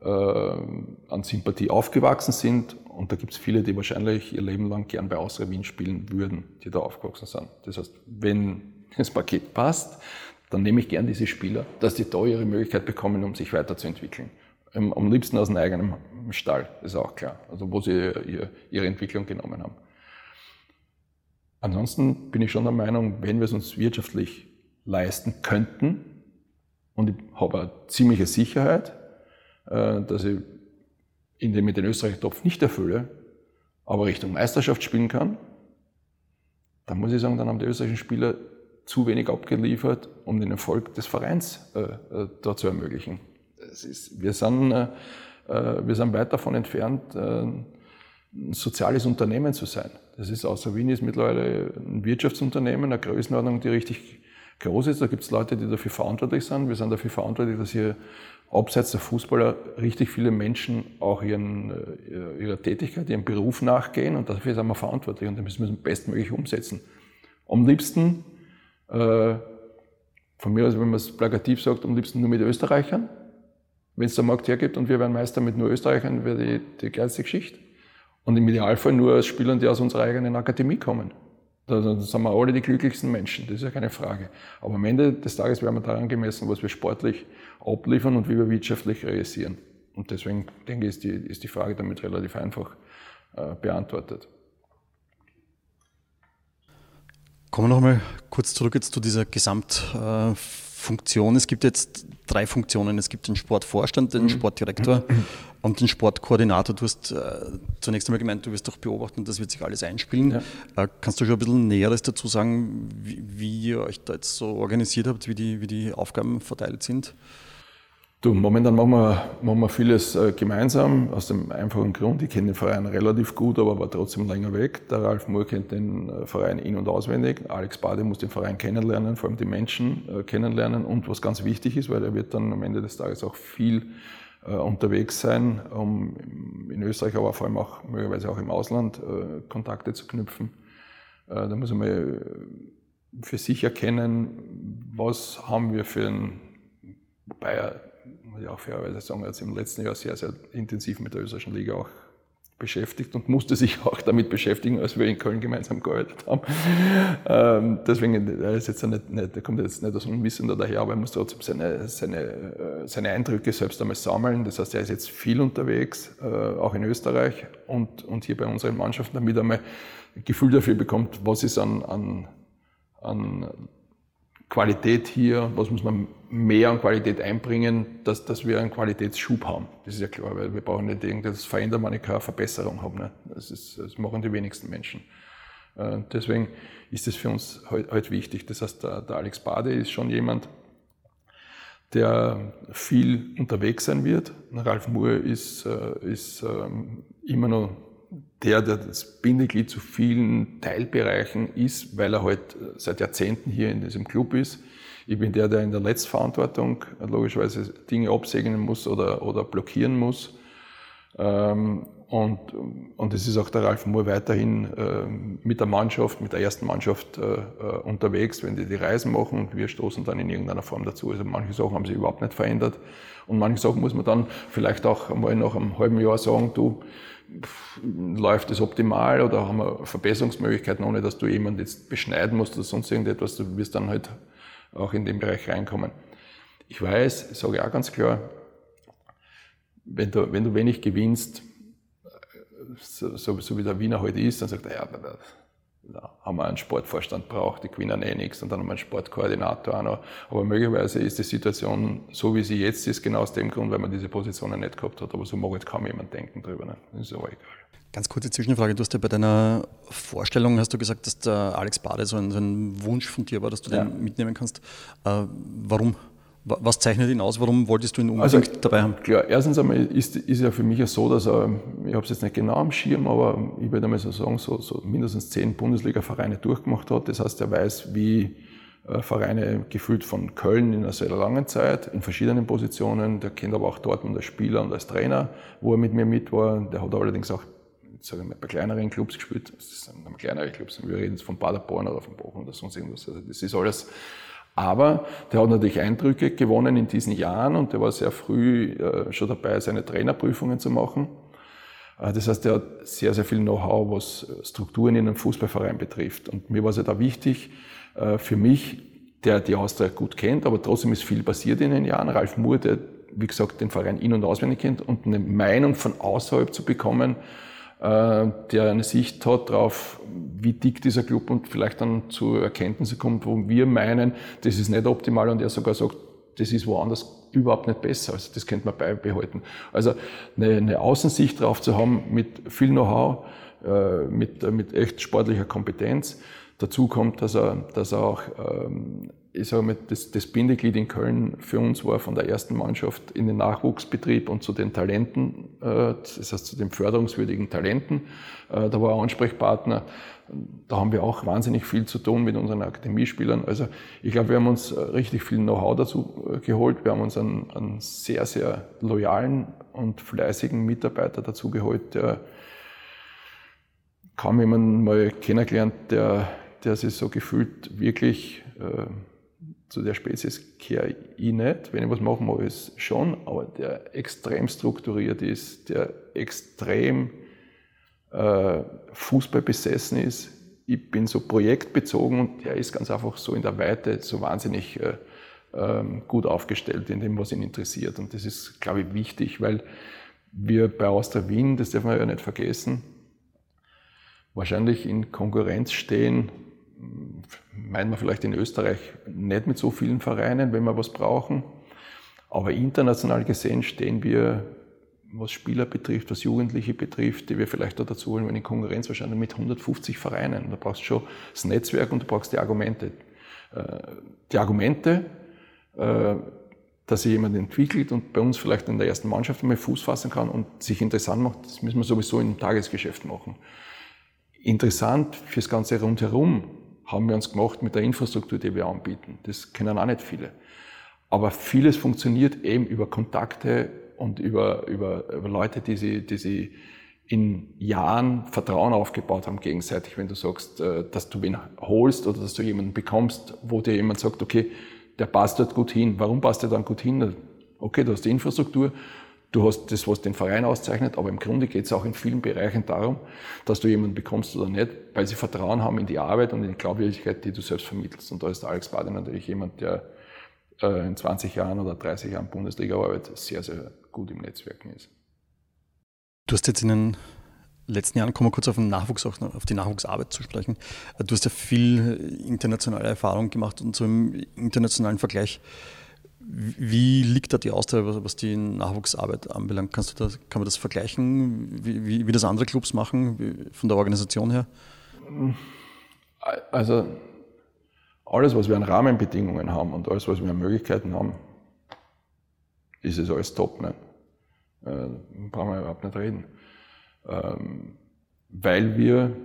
äh, an Sympathie aufgewachsen sind und da gibt es viele, die wahrscheinlich ihr Leben lang gern bei Austria Wien spielen würden, die da aufgewachsen sind. Das heißt, wenn das Paket passt, dann nehme ich gern diese Spieler, dass die da ihre Möglichkeit bekommen, um sich weiterzuentwickeln. Am liebsten aus einem eigenen Stall, ist auch klar, also wo sie ihre Entwicklung genommen haben. Ansonsten bin ich schon der Meinung, wenn wir es uns wirtschaftlich leisten könnten, und ich habe eine ziemliche Sicherheit, äh, dass ich in dem mit den österreichischen Topf nicht erfülle, aber Richtung Meisterschaft spielen kann, dann muss ich sagen, dann haben die österreichischen Spieler zu wenig abgeliefert, um den Erfolg des Vereins äh, äh da zu ermöglichen. Ist, wir sind äh, äh, wir sind weit davon entfernt, äh, ein soziales Unternehmen zu sein. Das ist außer Wien ist mittlerweile ein Wirtschaftsunternehmen, eine Größenordnung, die richtig groß ist. Da gibt es Leute, die dafür verantwortlich sind. Wir sind dafür verantwortlich, dass hier abseits der Fußballer richtig viele Menschen auch ihren, äh, ihrer Tätigkeit, ihrem Beruf nachgehen und dafür sind wir verantwortlich und das müssen wir bestmöglich umsetzen. Am liebsten, äh, von mir aus, wenn man es plakativ sagt, am liebsten nur mit Österreichern. Wenn es der Markt hergibt und wir werden Meister mit nur Österreichern, wäre die, die geilste Geschichte. Und im Idealfall nur als Spielern, die aus unserer eigenen Akademie kommen. Da sind wir alle die glücklichsten Menschen, das ist ja keine Frage. Aber am Ende des Tages werden wir daran gemessen, was wir sportlich abliefern und wie wir wirtschaftlich realisieren. Und deswegen denke ich, ist die, ist die Frage damit relativ einfach äh, beantwortet. Kommen wir nochmal kurz zurück jetzt zu dieser Gesamtfunktion. Es gibt jetzt drei Funktionen. Es gibt den Sportvorstand, den mhm. Sportdirektor und den Sportkoordinator. Du hast äh, zunächst einmal gemeint, du wirst doch beobachten, das wird sich alles einspielen. Ja. Äh, kannst du schon ein bisschen Näheres dazu sagen, wie, wie, ihr euch da jetzt so organisiert habt, wie die, wie die Aufgaben verteilt sind? Du, momentan machen wir, machen wir vieles äh, gemeinsam, aus dem einfachen Grund, ich kenne den Verein relativ gut, aber war trotzdem länger weg. Der Ralf Moore kennt den äh, Verein in- und auswendig. Alex Bade muss den Verein kennenlernen, vor allem die Menschen äh, kennenlernen. Und was ganz wichtig ist, weil er wird dann am Ende des Tages auch viel unterwegs sein, um in Österreich, aber vor allem auch möglicherweise auch im Ausland Kontakte zu knüpfen. Da muss man für sich erkennen, was haben wir für ein, wobei er muss ich auch fairerweise sagen, hat sich im letzten Jahr sehr, sehr intensiv mit der österreichischen Liga auch beschäftigt und musste sich auch damit beschäftigen, als wir in Köln gemeinsam gearbeitet haben. Ähm, deswegen, ist jetzt nicht, nicht, er kommt jetzt nicht aus Unwissender daher, aber er muss trotzdem seine, seine, äh, seine Eindrücke selbst einmal sammeln. Das heißt, er ist jetzt viel unterwegs, äh, auch in Österreich und, und hier bei unseren Mannschaften, damit er mal ein Gefühl dafür bekommt, was ist an, an, an Qualität hier, was muss man mehr an Qualität einbringen, dass, dass wir einen Qualitätsschub haben. Das ist ja klar, weil wir brauchen nicht irgendwas verändern, wenn ich keine Verbesserung habe. Ne? Das, ist, das machen die wenigsten Menschen. Äh, deswegen ist es für uns heute halt wichtig. Das heißt, der, der Alex Bade ist schon jemand, der viel unterwegs sein wird. Ralf Moore ist, äh, ist ähm, immer noch der, der das Bindeglied zu vielen Teilbereichen ist, weil er halt seit Jahrzehnten hier in diesem Club ist. Ich bin der, der in der Letztverantwortung logischerweise Dinge absegnen muss oder, oder blockieren muss. Ähm, und, und es ist auch der Ralf Moore weiterhin äh, mit der Mannschaft, mit der ersten Mannschaft äh, äh, unterwegs, wenn die die Reisen machen und wir stoßen dann in irgendeiner Form dazu. Also manche Sachen haben sich überhaupt nicht verändert und manche Sachen muss man dann vielleicht auch einmal nach einem halben Jahr sagen, du, läuft es optimal oder haben wir Verbesserungsmöglichkeiten, ohne dass du jemanden jetzt beschneiden musst oder sonst irgendetwas, du wirst dann halt auch in den Bereich reinkommen. Ich weiß, ich sage auch ganz klar, wenn du, wenn du wenig gewinnst, so, so, so wie der Wiener heute ist, dann sagt er, ja, haben wir einen Sportvorstand braucht, die gewinnen eh nichts und dann haben wir einen Sportkoordinator auch noch. Aber möglicherweise ist die Situation so, wie sie jetzt ist, genau aus dem Grund, weil man diese Positionen nicht gehabt hat. Aber so mag jetzt kaum jemand denken drüber. Ne? Ist aber egal. Ganz kurze Zwischenfrage. Du hast ja bei deiner Vorstellung, hast du gesagt, dass der Alex Bade so ein, so ein Wunsch von dir war, dass du ja. den mitnehmen kannst. Äh, warum? Was zeichnet ihn aus? Warum wolltest du ihn unbedingt also, dabei haben? Klar, erstens einmal ist, ist ja für mich ja so, dass er, ich habe es jetzt nicht genau am Schirm, aber ich würde einmal so sagen, so, so mindestens zehn Bundesliga-Vereine durchgemacht hat. Das heißt, er weiß, wie äh, Vereine gefühlt von Köln in einer sehr langen Zeit, in verschiedenen Positionen. Der kennt aber auch Dortmund als Spieler und als Trainer, wo er mit mir mit war. Der hat allerdings auch sagen wir, bei kleineren Clubs gespielt. Das sind kleinere Clubs. Wir reden jetzt von Paderborn oder von Bochum oder sonst irgendwas. Also das ist alles aber der hat natürlich Eindrücke gewonnen in diesen Jahren und der war sehr früh äh, schon dabei, seine Trainerprüfungen zu machen. Äh, das heißt, er hat sehr, sehr viel Know-how, was Strukturen in einem Fußballverein betrifft. Und mir war es ja da wichtig, äh, für mich, der die Austria gut kennt, aber trotzdem ist viel passiert in den Jahren. Ralf Moore, der, wie gesagt, den Verein in- und auswendig kennt und eine Meinung von außerhalb zu bekommen, äh, der eine Sicht hat darauf, wie dick dieser Club und vielleicht dann zu Erkenntnissen kommt, wo wir meinen, das ist nicht optimal und er sogar sagt, das ist woanders überhaupt nicht besser. Also das könnte man beibehalten. Also eine, eine Außensicht drauf zu haben mit viel Know-how, äh, mit, mit echt sportlicher Kompetenz. Dazu kommt, dass er, dass er auch ähm, ich sage mal, das, das Bindeglied in Köln für uns war von der ersten Mannschaft in den Nachwuchsbetrieb und zu den Talenten, äh, das heißt zu den förderungswürdigen Talenten. Äh, da war ein Ansprechpartner. Da haben wir auch wahnsinnig viel zu tun mit unseren Akademiespielern. Also ich glaube, wir haben uns richtig viel Know-how dazu geholt. Wir haben uns einen, einen sehr, sehr loyalen und fleißigen Mitarbeiter dazu geholt, der kaum jemanden mal kennengelernt, der, der sich so gefühlt wirklich äh, zu der Spezies kehre ich nicht. Wenn ich was machen mag, ist schon, aber der extrem strukturiert ist, der extrem äh, Fußball besessen ist. Ich bin so projektbezogen und der ist ganz einfach so in der Weite so wahnsinnig äh, ähm, gut aufgestellt in dem, was ihn interessiert. Und das ist, glaube ich, wichtig, weil wir bei Austria Wien, das darf man ja nicht vergessen, wahrscheinlich in Konkurrenz stehen meinen wir vielleicht in Österreich nicht mit so vielen Vereinen, wenn wir was brauchen. Aber international gesehen stehen wir, was Spieler betrifft, was Jugendliche betrifft, die wir vielleicht da dazu holen, in Konkurrenz wahrscheinlich mit 150 Vereinen. Da brauchst du schon das Netzwerk und du brauchst die Argumente. Äh, die Argumente, äh, dass sich jemand entwickelt und bei uns vielleicht in der ersten Mannschaft einmal Fuß fassen kann und sich interessant macht, das müssen wir sowieso im Tagesgeschäft machen. Interessant fürs ganze Rundherum haben wir uns gemacht mit der Infrastruktur, die wir anbieten. Das kennen auch nicht viele. Aber vieles funktioniert eben über Kontakte und über, über, über Leute, die sie, die sie in Jahren Vertrauen aufgebaut haben gegenseitig. Wenn du sagst, äh, dass du wen holst oder dass du jemanden bekommst, wo dir jemand sagt, okay, der passt dort gut hin. Warum passt der dann gut hin? Okay, du hast die Infrastruktur Du hast das, was den Verein auszeichnet, aber im Grunde geht es auch in vielen Bereichen darum, dass du jemanden bekommst oder nicht, weil sie Vertrauen haben in die Arbeit und in die Glaubwürdigkeit, die du selbst vermittelst. Und da ist Alex Bader natürlich jemand, der äh, in 20 Jahren oder 30 Jahren Bundesliga-Arbeit sehr, sehr gut im Netzwerken ist. Du hast jetzt in den letzten Jahren, kommen wir kurz auf den Nachwuchs, auf die Nachwuchsarbeit zu sprechen. Du hast ja viel internationale Erfahrung gemacht und so im internationalen Vergleich wie liegt da die Austria, was die Nachwuchsarbeit anbelangt? Kannst du das, kann man das vergleichen, wie, wie, wie das andere Clubs machen, von der Organisation her? Also alles, was wir an Rahmenbedingungen haben und alles, was wir an Möglichkeiten haben, ist es alles top. Ne? Äh, brauchen wir überhaupt nicht reden. Ähm, weil wir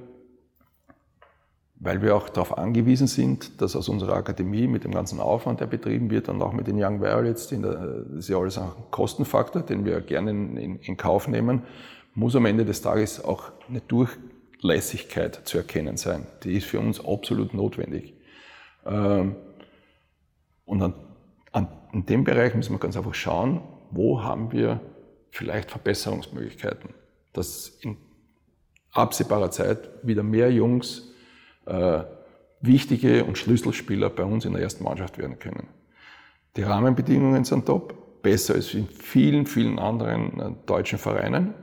weil wir auch darauf angewiesen sind, dass aus unserer Akademie mit dem ganzen Aufwand, der betrieben wird und auch mit den Young Violets, das ist ja alles ein Kostenfaktor, den wir gerne in, in, in, Kauf nehmen, muss am Ende des Tages auch eine Durchlässigkeit zu erkennen sein. Die ist für uns absolut notwendig. Ähm, und an, an, in dem Bereich müssen wir ganz einfach schauen, wo haben wir vielleicht Verbesserungsmöglichkeiten, dass in absehbarer Zeit wieder mehr Jungs wichtige und Schlüsselspieler bei uns in der ersten Mannschaft werden können. Die Rahmenbedingungen sind top, besser als in vielen, vielen anderen äh, deutschen Vereinen.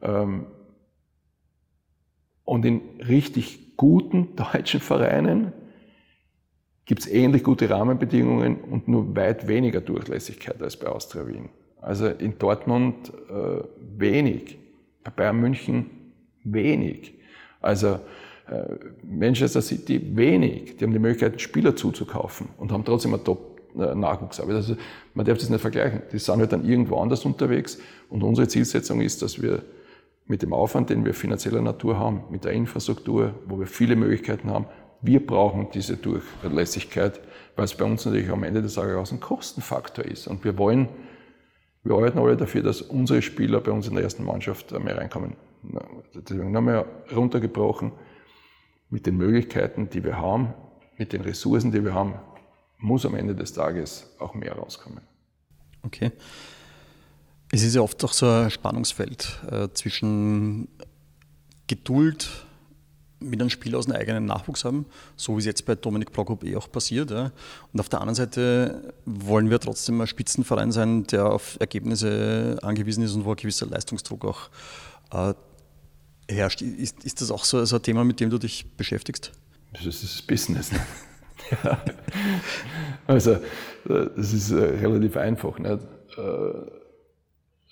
Ähm, und in richtig guten deutschen Vereinen gibt es ähnlich gute Rahmenbedingungen und nur weit weniger Durchlässigkeit als bei Austria Wien. Also in Dortmund äh, wenig, bei Bayern München wenig. Also äh, Manchester City wenig. Die haben die Möglichkeit, Spieler zuzukaufen und haben trotzdem eine Top-Nachwuchsarbeit. Also man darf das nicht vergleichen. Die sind halt dann irgendwo anders unterwegs und unsere Zielsetzung ist, dass wir mit dem Aufwand, den wir finanzieller Natur haben, mit der Infrastruktur, wo wir viele Möglichkeiten haben, wir brauchen diese Durchlässigkeit, weil es bei uns natürlich am Ende des Tages auch ein Kostenfaktor ist. Und wir wollen, wir arbeiten alle dafür, dass unsere Spieler bei uns in der ersten Mannschaft mehr reinkommen. Deswegen nochmal runtergebrochen mit den Möglichkeiten, die wir haben, mit den Ressourcen, die wir haben, muss am Ende des Tages auch mehr rauskommen. Okay. Es ist ja oft auch so ein Spannungsfeld äh, zwischen Geduld mit einem Spieler aus einem eigenen Nachwuchs haben, so wie es jetzt bei Dominik Prokop eh auch passiert. Ja. Und auf der anderen Seite wollen wir trotzdem ein Spitzenverein sein, der auf Ergebnisse angewiesen ist und wo ein gewisser Leistungsdruck auch äh, herrscht. Ist, ist das auch so, so ein Thema, mit dem du dich beschäftigst? Das ist das Business. Ne? ja. Also, das ist äh, relativ einfach. Nicht? Äh,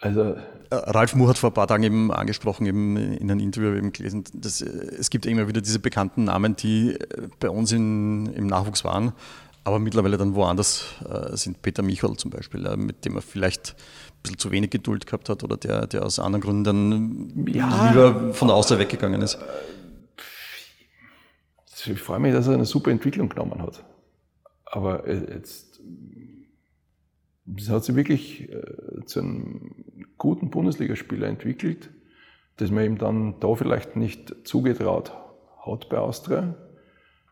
also, äh, Ralf Moore hat vor ein paar Tagen eben angesprochen, eben in einem Interview eben gelesen, dass es gibt immer wieder diese bekannten Namen, die bei uns in, im Nachwuchs waren, Aber mittlerweile dann woanders sind Peter Michal zum Beispiel, mit dem er vielleicht bisschen zu wenig Geduld gehabt hat oder der, der aus anderen Gründen dann ja, lieber von der Außer weggegangen ist. Ich freue mich, dass er eine super Entwicklung genommen hat. Aber jetzt es hat sich wirklich äh, zu einem guten Bundesligaspieler entwickelt, dass man ihm dann da vielleicht nicht zugetraut hat bei Austria.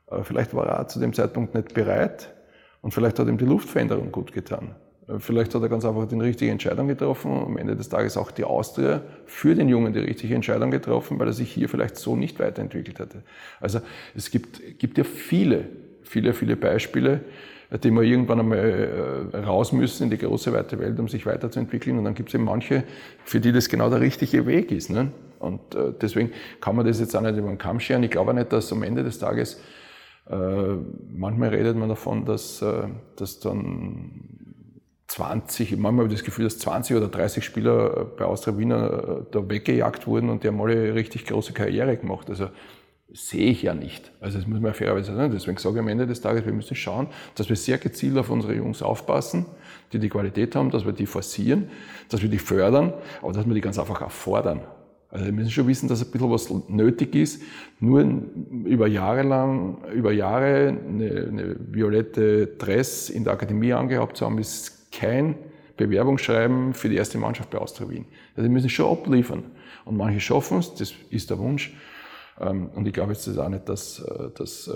Aber vielleicht war er auch zu dem Zeitpunkt nicht bereit und vielleicht hat ihm die Luftveränderung gut getan. Äh, vielleicht hat er ganz einfach die richtige Entscheidung getroffen am Ende des Tages auch die Austria für den Jungen die richtige Entscheidung getroffen, weil er sich hier vielleicht so nicht weiterentwickelt hätte. Also es gibt, gibt ja viele, viele, viele Beispiele, die wir irgendwann einmal äh, raus müssen in die große weite Welt, um sich weiterzuentwickeln. Und dann gibt es eben manche, für die das genau der richtige Weg ist. Ne? Und äh, deswegen kann man das jetzt auch nicht über den Kamm scheren. Ich glaube nicht, dass am Ende des Tages, äh, manchmal redet man davon, dass, dass dann 20, manchmal habe ich das Gefühl, dass 20 oder 30 Spieler bei Austria Wiener da weggejagt wurden und die haben alle richtig große Karriere gemacht. Also sehe ich ja nicht. Also das muss man fairerweise sagen. Deswegen sage ich am Ende des Tages, wir müssen schauen, dass wir sehr gezielt auf unsere Jungs aufpassen, die die Qualität haben, dass wir die forcieren, dass wir die fördern, aber dass wir die ganz einfach auch fordern. Also wir müssen schon wissen, dass ein bisschen was nötig ist. Nur über Jahre lang, über Jahre eine, eine violette Dress in der Akademie angehabt zu haben, ist kein Bewerbungsschreiben für die erste Mannschaft bei Austria Wien. Also wir müssen schon abliefern. Und manche schaffen es, das ist der Wunsch. Ähm, und ich glaube jetzt auch nicht, dass, äh, dass, äh,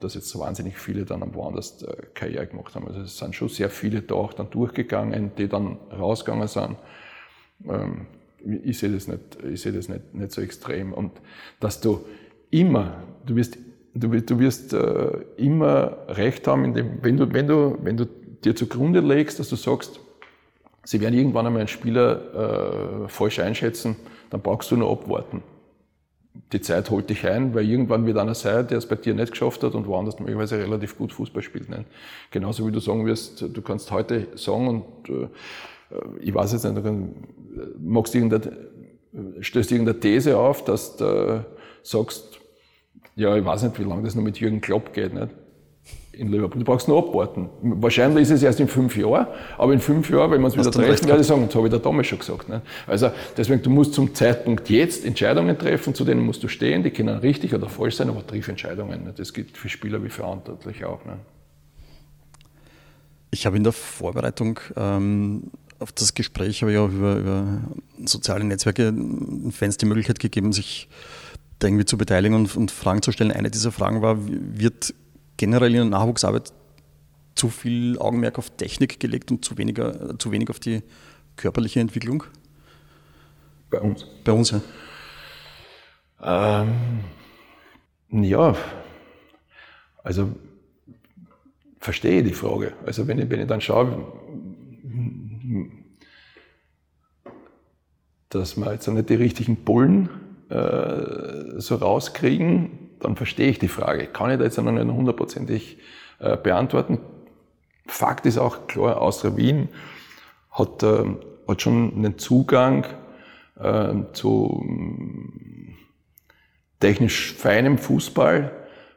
dass jetzt so wahnsinnig viele dann am woanders äh, Karriere gemacht haben. Also es sind schon sehr viele da auch dann durchgegangen, die dann rausgegangen sind. Ähm, ich sehe das, nicht, ich sehe das nicht, nicht so extrem. Und dass du immer, du wirst, du, du wirst immer recht haben, indem, wenn, du, wenn, du, wenn du dir zugrunde legst, dass du sagst, sie werden irgendwann einmal einen Spieler äh, falsch einschätzen, dann brauchst du nur abwarten die Zeit holt dich ein, weil irgendwann wird einer sein, der es bei dir nicht geschafft hat und woanders möglicherweise relativ gut Fußball spielt. Nicht? Genauso wie du sagen wirst, du kannst heute sagen und äh, ich weiß jetzt nicht, du kann, magst irgendeine, stößt irgendeine These auf, dass du sagst, ja, ich weiß nicht, wie lange das noch mit Jürgen Klopp geht. Nicht? In Liverpool. Du brauchst nur abwarten. Wahrscheinlich ist es erst in fünf Jahren, aber in fünf Jahren, wenn wir uns wieder treffen, werde ich sagen, das habe ich der damals schon gesagt. Ne? Also deswegen, du musst zum Zeitpunkt jetzt Entscheidungen treffen, zu denen musst du stehen, die können richtig oder falsch sein, aber triff Entscheidungen. Ne? Das gilt für Spieler wie Verantwortliche auch. Ne? Ich habe in der Vorbereitung ähm, auf das Gespräch habe ich auch über, über soziale Netzwerke Fans die Möglichkeit gegeben, sich irgendwie zu beteiligen und, und Fragen zu stellen. Eine dieser Fragen war, wird generell in der Nachwuchsarbeit zu viel Augenmerk auf Technik gelegt und zu, weniger, zu wenig auf die körperliche Entwicklung? Bei uns? Bei uns, ja. Ähm, ja, also verstehe die Frage. Also wenn ich, wenn ich dann schaue, dass wir jetzt nicht die richtigen Bullen äh, so rauskriegen, dann verstehe ich die Frage. Kann ich da jetzt noch nicht hundertprozentig äh, beantworten. Fakt ist auch klar, Austria Wien hat, äh, hat schon einen Zugang äh, zu mm, technisch feinem Fußball.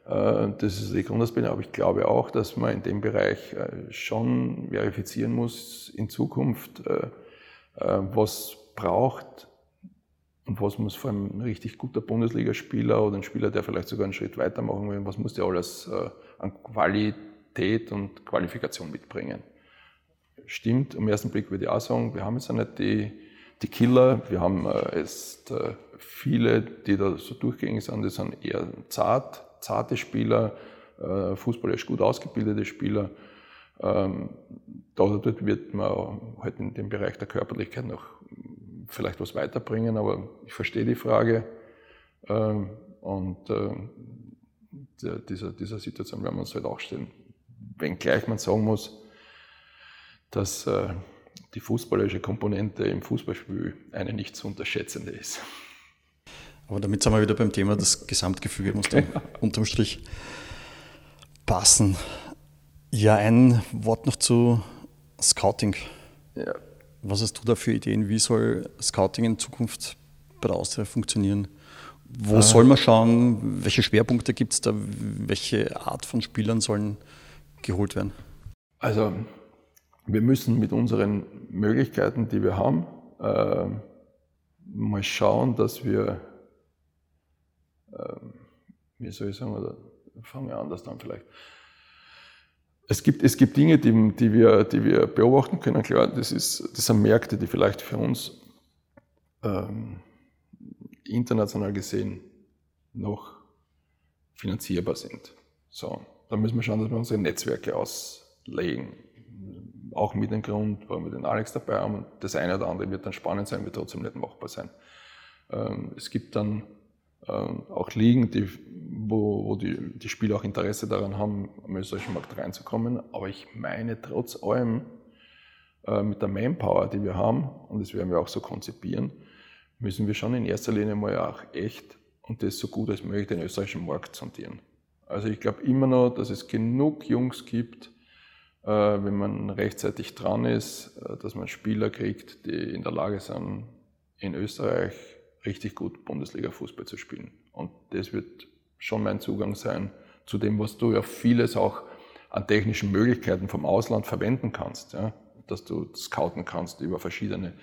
Äh, das ist die Grundausbildung, aber ich glaube auch, dass man in dem Bereich äh, schon verifizieren muss in Zukunft, was braucht und was muss vor allem ein richtig guter Bundesligaspieler oder ein Spieler, der vielleicht sogar einen Schritt weitermachen will, was muss der alles äh, an Qualität und Qualifikation mitbringen? Stimmt, am ersten Blick würde ich auch sagen, wir haben jetzt nicht die, die Killer, wir haben äh, jetzt äh, viele, die da so durchgängig sind, die sind eher zart, zarte Spieler, fußballisch gut ausgebildete Spieler. Ähm, dort wird man halt in dem Bereich der Körperlichkeit noch vielleicht was weiterbringen, aber ich verstehe die Frage. Ähm, und äh, dieser, dieser Situation werden wir uns halt auch stellen. Wenngleich man sagen muss, dass äh, die fußballerische Komponente im Fußballspiel eine nicht zu unterschätzende ist. Aber damit sind wir wieder beim Thema, das Gesamtgefüge muss dann ja. unterm Strich passen. Ja, ein Wort noch zu Scouting. Ja. Was hast du da für Ideen? Wie soll Scouting in Zukunft bei der Austria funktionieren? Wo ah. soll man schauen? Welche Schwerpunkte gibt es da? Welche Art von Spielern sollen geholt werden? Also wir müssen mit unseren Möglichkeiten, die wir haben, äh, mal schauen, dass wir, äh, wie soll ich sagen, oder fangen wir anders an vielleicht. Es gibt, es gibt Dinge, die, die, wir, die wir beobachten können. Klar, das, ist, das sind Märkte, die vielleicht für uns ähm, international gesehen noch finanzierbar sind. So, da müssen wir schauen, dass wir unsere Netzwerke auslegen. Auch mit dem Grund, warum wir den Alex dabei haben. Das eine oder andere wird dann spannend sein, wird trotzdem nicht machbar sein. Ähm, es gibt dann auch Ligen, die, wo, wo die, die Spieler auch Interesse daran haben, am österreichischen Markt reinzukommen. Aber ich meine, trotz allem, äh, mit der Manpower, die wir haben, und das werden wir auch so konzipieren, müssen wir schon in erster Linie mal auch echt und das so gut als möglich den österreichischen Markt sondieren. Also ich glaube immer noch, dass es genug Jungs gibt, äh, wenn man rechtzeitig dran ist, äh, dass man Spieler kriegt, die in der Lage sind, in Österreich richtig gut Bundesliga-Fußball zu spielen. Und das wird schon mein Zugang sein zu dem, was du ja vieles auch an technischen Möglichkeiten vom Ausland verwenden kannst. Ja? Dass du scouten kannst über verschiedene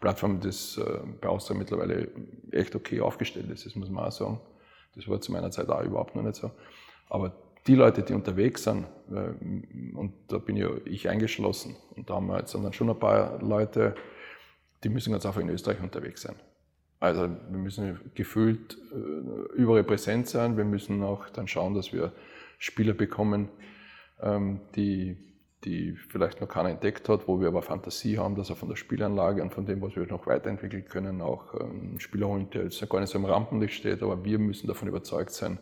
Plattformen, das äh, bei Austria mittlerweile echt okay aufgestellt ist, das muss man auch sagen. Das war zu meiner Zeit auch überhaupt noch nicht so. Aber die Leute, die unterwegs sind, äh, und da bin ja ich eingeschlossen, und da haben wir jetzt dann schon ein paar Leute, die müssen ganz einfach in Österreich unterwegs sein. Also wir müssen gefühlt äh, überall präsent sein. Wir müssen auch dann schauen, dass wir Spieler bekommen, ähm, die, die vielleicht noch keiner entdeckt hat, wo wir aber Fantasie haben, dass er von der Spielanlage und von dem, was wir noch weiterentwickeln können, auch einen ähm, Spieler holen, der jetzt gar nicht so im Rampenlicht steht, aber wir müssen davon überzeugt sein,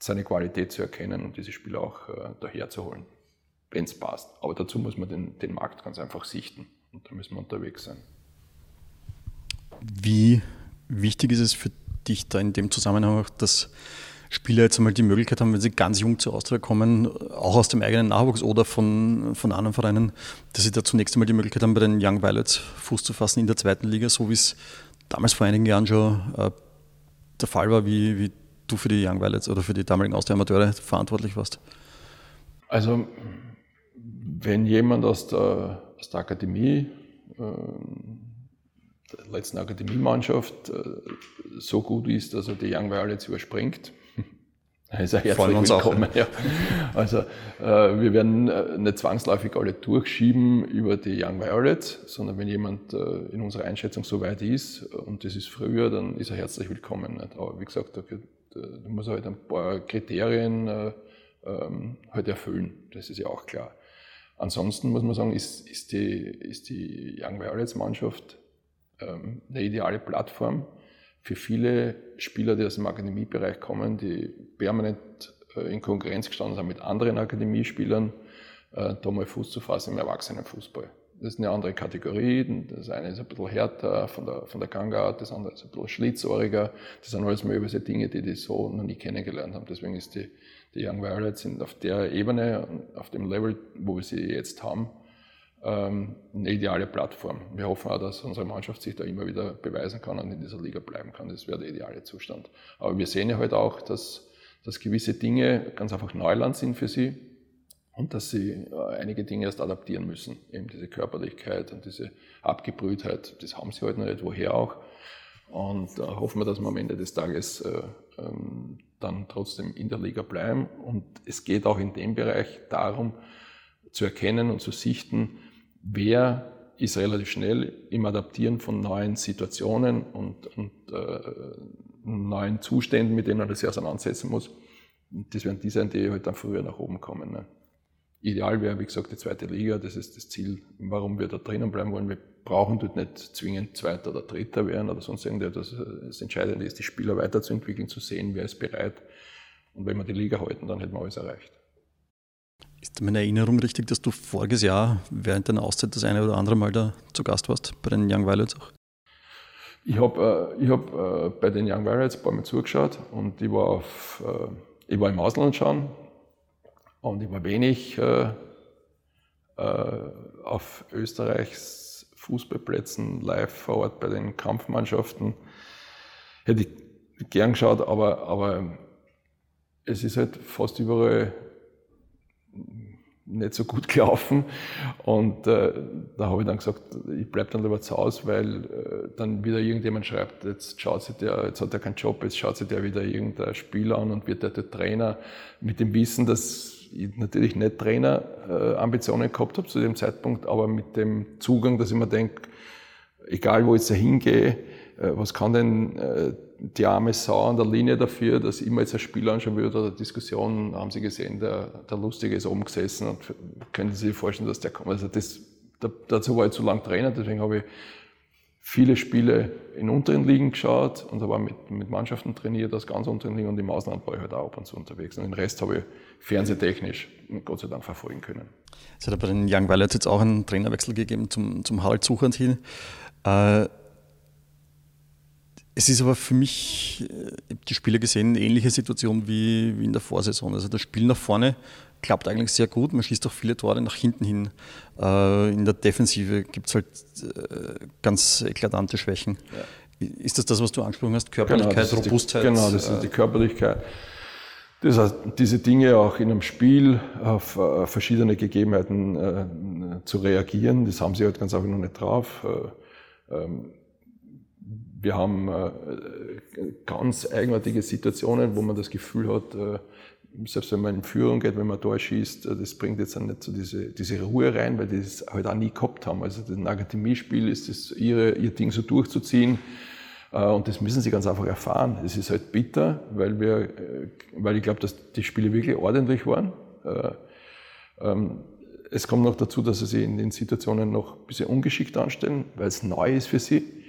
seine Qualität zu erkennen und diese Spieler auch äh, daher zu holen, wenn es passt. Aber dazu muss man den, den Markt ganz einfach sichten und da müssen wir unterwegs sein. Wie wichtig ist es für dich da in dem Zusammenhang auch, dass Spieler jetzt einmal die Möglichkeit haben, wenn sie ganz jung zur Austria kommen, auch aus dem eigenen Nachwuchs oder von, von anderen Vereinen, dass sie da zunächst einmal die Möglichkeit haben, bei den Young Violets Fuß zu fassen in der zweiten Liga, so wie es damals vor einigen Jahren schon äh, der Fall war, wie, wie du für die Young Violets oder für die damaligen Austria-Amateure verantwortlich warst? Also, wenn jemand aus der, aus der Akademie äh, der letzten Akademiemannschaft äh, so gut ist, dass er die Young Violets überspringt. er herzlich uns willkommen. Auch, ja. Also äh, wir werden äh, nicht zwangsläufig alle durchschieben über die Young Violets, sondern wenn jemand in unserer Einschätzung so weit ist und das ist früher, dann ist er herzlich willkommen. Aber wie gesagt, da, da muss er halt ein paar Kriterien ähm, halt erfüllen. Das ist ja auch klar. Ansonsten muss man sagen, ist, ist, die, ist die Young Violets Mannschaft eine ideale Plattform für viele Spieler, die aus dem Akademiebereich kommen, die permanent äh, in Konkurrenz gestanden sind mit anderen Akademiespielern, äh, da mal Fuß zu fassen im Erwachsenenfußball. Das ist eine andere Kategorie. Das eine ist ein bisschen härter von der, von der Gangart, das andere ist ein bisschen schlitzohriger. Das sind alles mögliche Dinge, die die so noch nie kennengelernt haben. Deswegen ist die, die Young Violets sind auf der Ebene, auf dem Level, wo wir sie jetzt haben, ähm, eine ideale Plattform. Wir hoffen auch, dass unsere Mannschaft sich da immer wieder beweisen kann und in dieser Liga bleiben kann. Das wäre der ideale Zustand. Aber wir sehen ja heute halt auch, dass, dass gewisse Dinge ganz einfach Neuland sind für sie und dass sie äh, einige Dinge erst adaptieren müssen. Eben diese Körperlichkeit und diese Abgebrühtheit, das haben sie heute halt noch nicht, woher auch. Und da hoffen wir, dass wir am Ende des Tages äh, ähm, dann trotzdem in der Liga bleiben. Und es geht auch in dem Bereich darum, zu erkennen und zu sichten, wer ist relativ schnell im Adaptieren von neuen Situationen und, und äh, neuen Zuständen, mit denen er sich auseinandersetzen muss. Und das werden die sein, die halt dann früher nach oben kommen. Ne? Ideal wäre, wie gesagt, die zweite Liga. Das ist das Ziel, warum wir da drinnen bleiben wollen. Wir brauchen dort nicht zwingend Zweiter oder Dritter werden oder sonst irgendetwas. Das Entscheidende ist, die Spieler weiterzuentwickeln, zu sehen, wer ist bereit. Und wenn wir die Liga halten, dann hätten wir alles erreicht. Ist meine Erinnerung richtig, dass du voriges Jahr während deiner Auszeit das eine oder andere Mal da zu Gast warst, bei den Young Violets auch? Ich habe äh, hab, äh, bei den Young Violets ein paar Mal zugeschaut und ich war, auf, äh, ich war im Ausland schon und ich war wenig äh, äh, auf Österreichs Fußballplätzen live vor Ort bei den Kampfmannschaften. Hätte ich gern geschaut, aber, aber es ist halt fast überall nicht so gut gelaufen. Und äh, da habe ich dann gesagt, ich bleibe dann lieber zu Hause, weil äh, dann wieder irgendjemand schreibt, jetzt schaut sich der, jetzt hat er keinen Job, jetzt schaut sich der wieder irgendein Spiel an und wird der, der Trainer mit dem Wissen, dass ich natürlich nicht Trainerambitionen äh, gehabt habe zu dem Zeitpunkt, aber mit dem Zugang, dass ich mir denke, egal wo ich jetzt hingehe, was kann denn äh, die arme Sau an der Linie dafür, dass ich mir jetzt ein Spiel anschauen würde oder Diskussion, haben Sie gesehen, der, der Lustige ist oben gesessen und können Sie sich vorstellen, dass der kommt. Also das, dazu war ich zu lang Trainer, deswegen habe ich viele Spiele in unteren Ligen geschaut und habe mit, mit Mannschaften trainiert aus ganz unteren Ligen und im Ausland war ich halt auch ab und zu unterwegs. Und den Rest habe ich fernsehtechnisch Gott sei Dank verfolgen können. Es hat bei den Young Violets jetzt auch einen Trainerwechsel gegeben zum, zum Harald Suchand hin. Äh, es ist aber für mich, ich habe die Spiele gesehen, eine ähnliche Situation wie, wie in der Vorsaison. Also das Spiel nach vorne klappt eigentlich sehr gut. Man schießt auch viele Tore nach hinten hin. Äh, in der Defensive gibt es halt äh, ganz eklatante Schwächen. Ja. Ist das das, was du angesprochen hast? Körperlichkeit, genau, Robustheit? Die, genau, das ist die Körperlichkeit. Das heißt, diese Dinge auch in einem Spiel auf äh, verschiedene Gegebenheiten äh, zu reagieren, das haben sie halt ganz einfach noch nicht drauf. Äh, ähm, wir haben äh, ganz eigenartige Situationen, wo man das Gefühl hat, äh, selbst wenn man in Führung geht, wenn man durchschießt, äh, das bringt jetzt dann nicht so diese, diese Ruhe rein, weil die das halt auch nie gehabt haben. Also das Akademiespiel ist es, ihr Ding so durchzuziehen. Und das müssen sie ganz einfach erfahren. Es ist halt bitter, weil wir, weil ich glaube, dass die Spiele wirklich ordentlich waren. Ähm, es kommt noch dazu, dass sie sich in den Situationen noch ein bisschen ungeschickt anstellen, weil es neu ist für sie.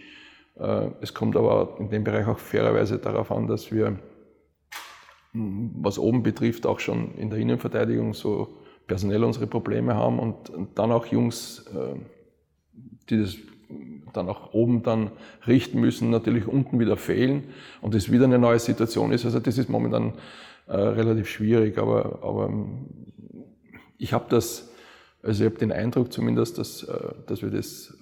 Äh, es kommt aber in dem Bereich auch fairerweise darauf an, dass wir, hm, was oben betrifft, auch schon in der Innenverteidigung so personell unsere Probleme haben und, dann auch Jungs, äh, die das dann auch oben dann richten müssen, natürlich unten wieder fehlen und es wieder eine neue Situation ist. Also das ist momentan äh, relativ schwierig, aber, aber hm, ich habe das, also ich habe den Eindruck zumindest, dass, dass wir das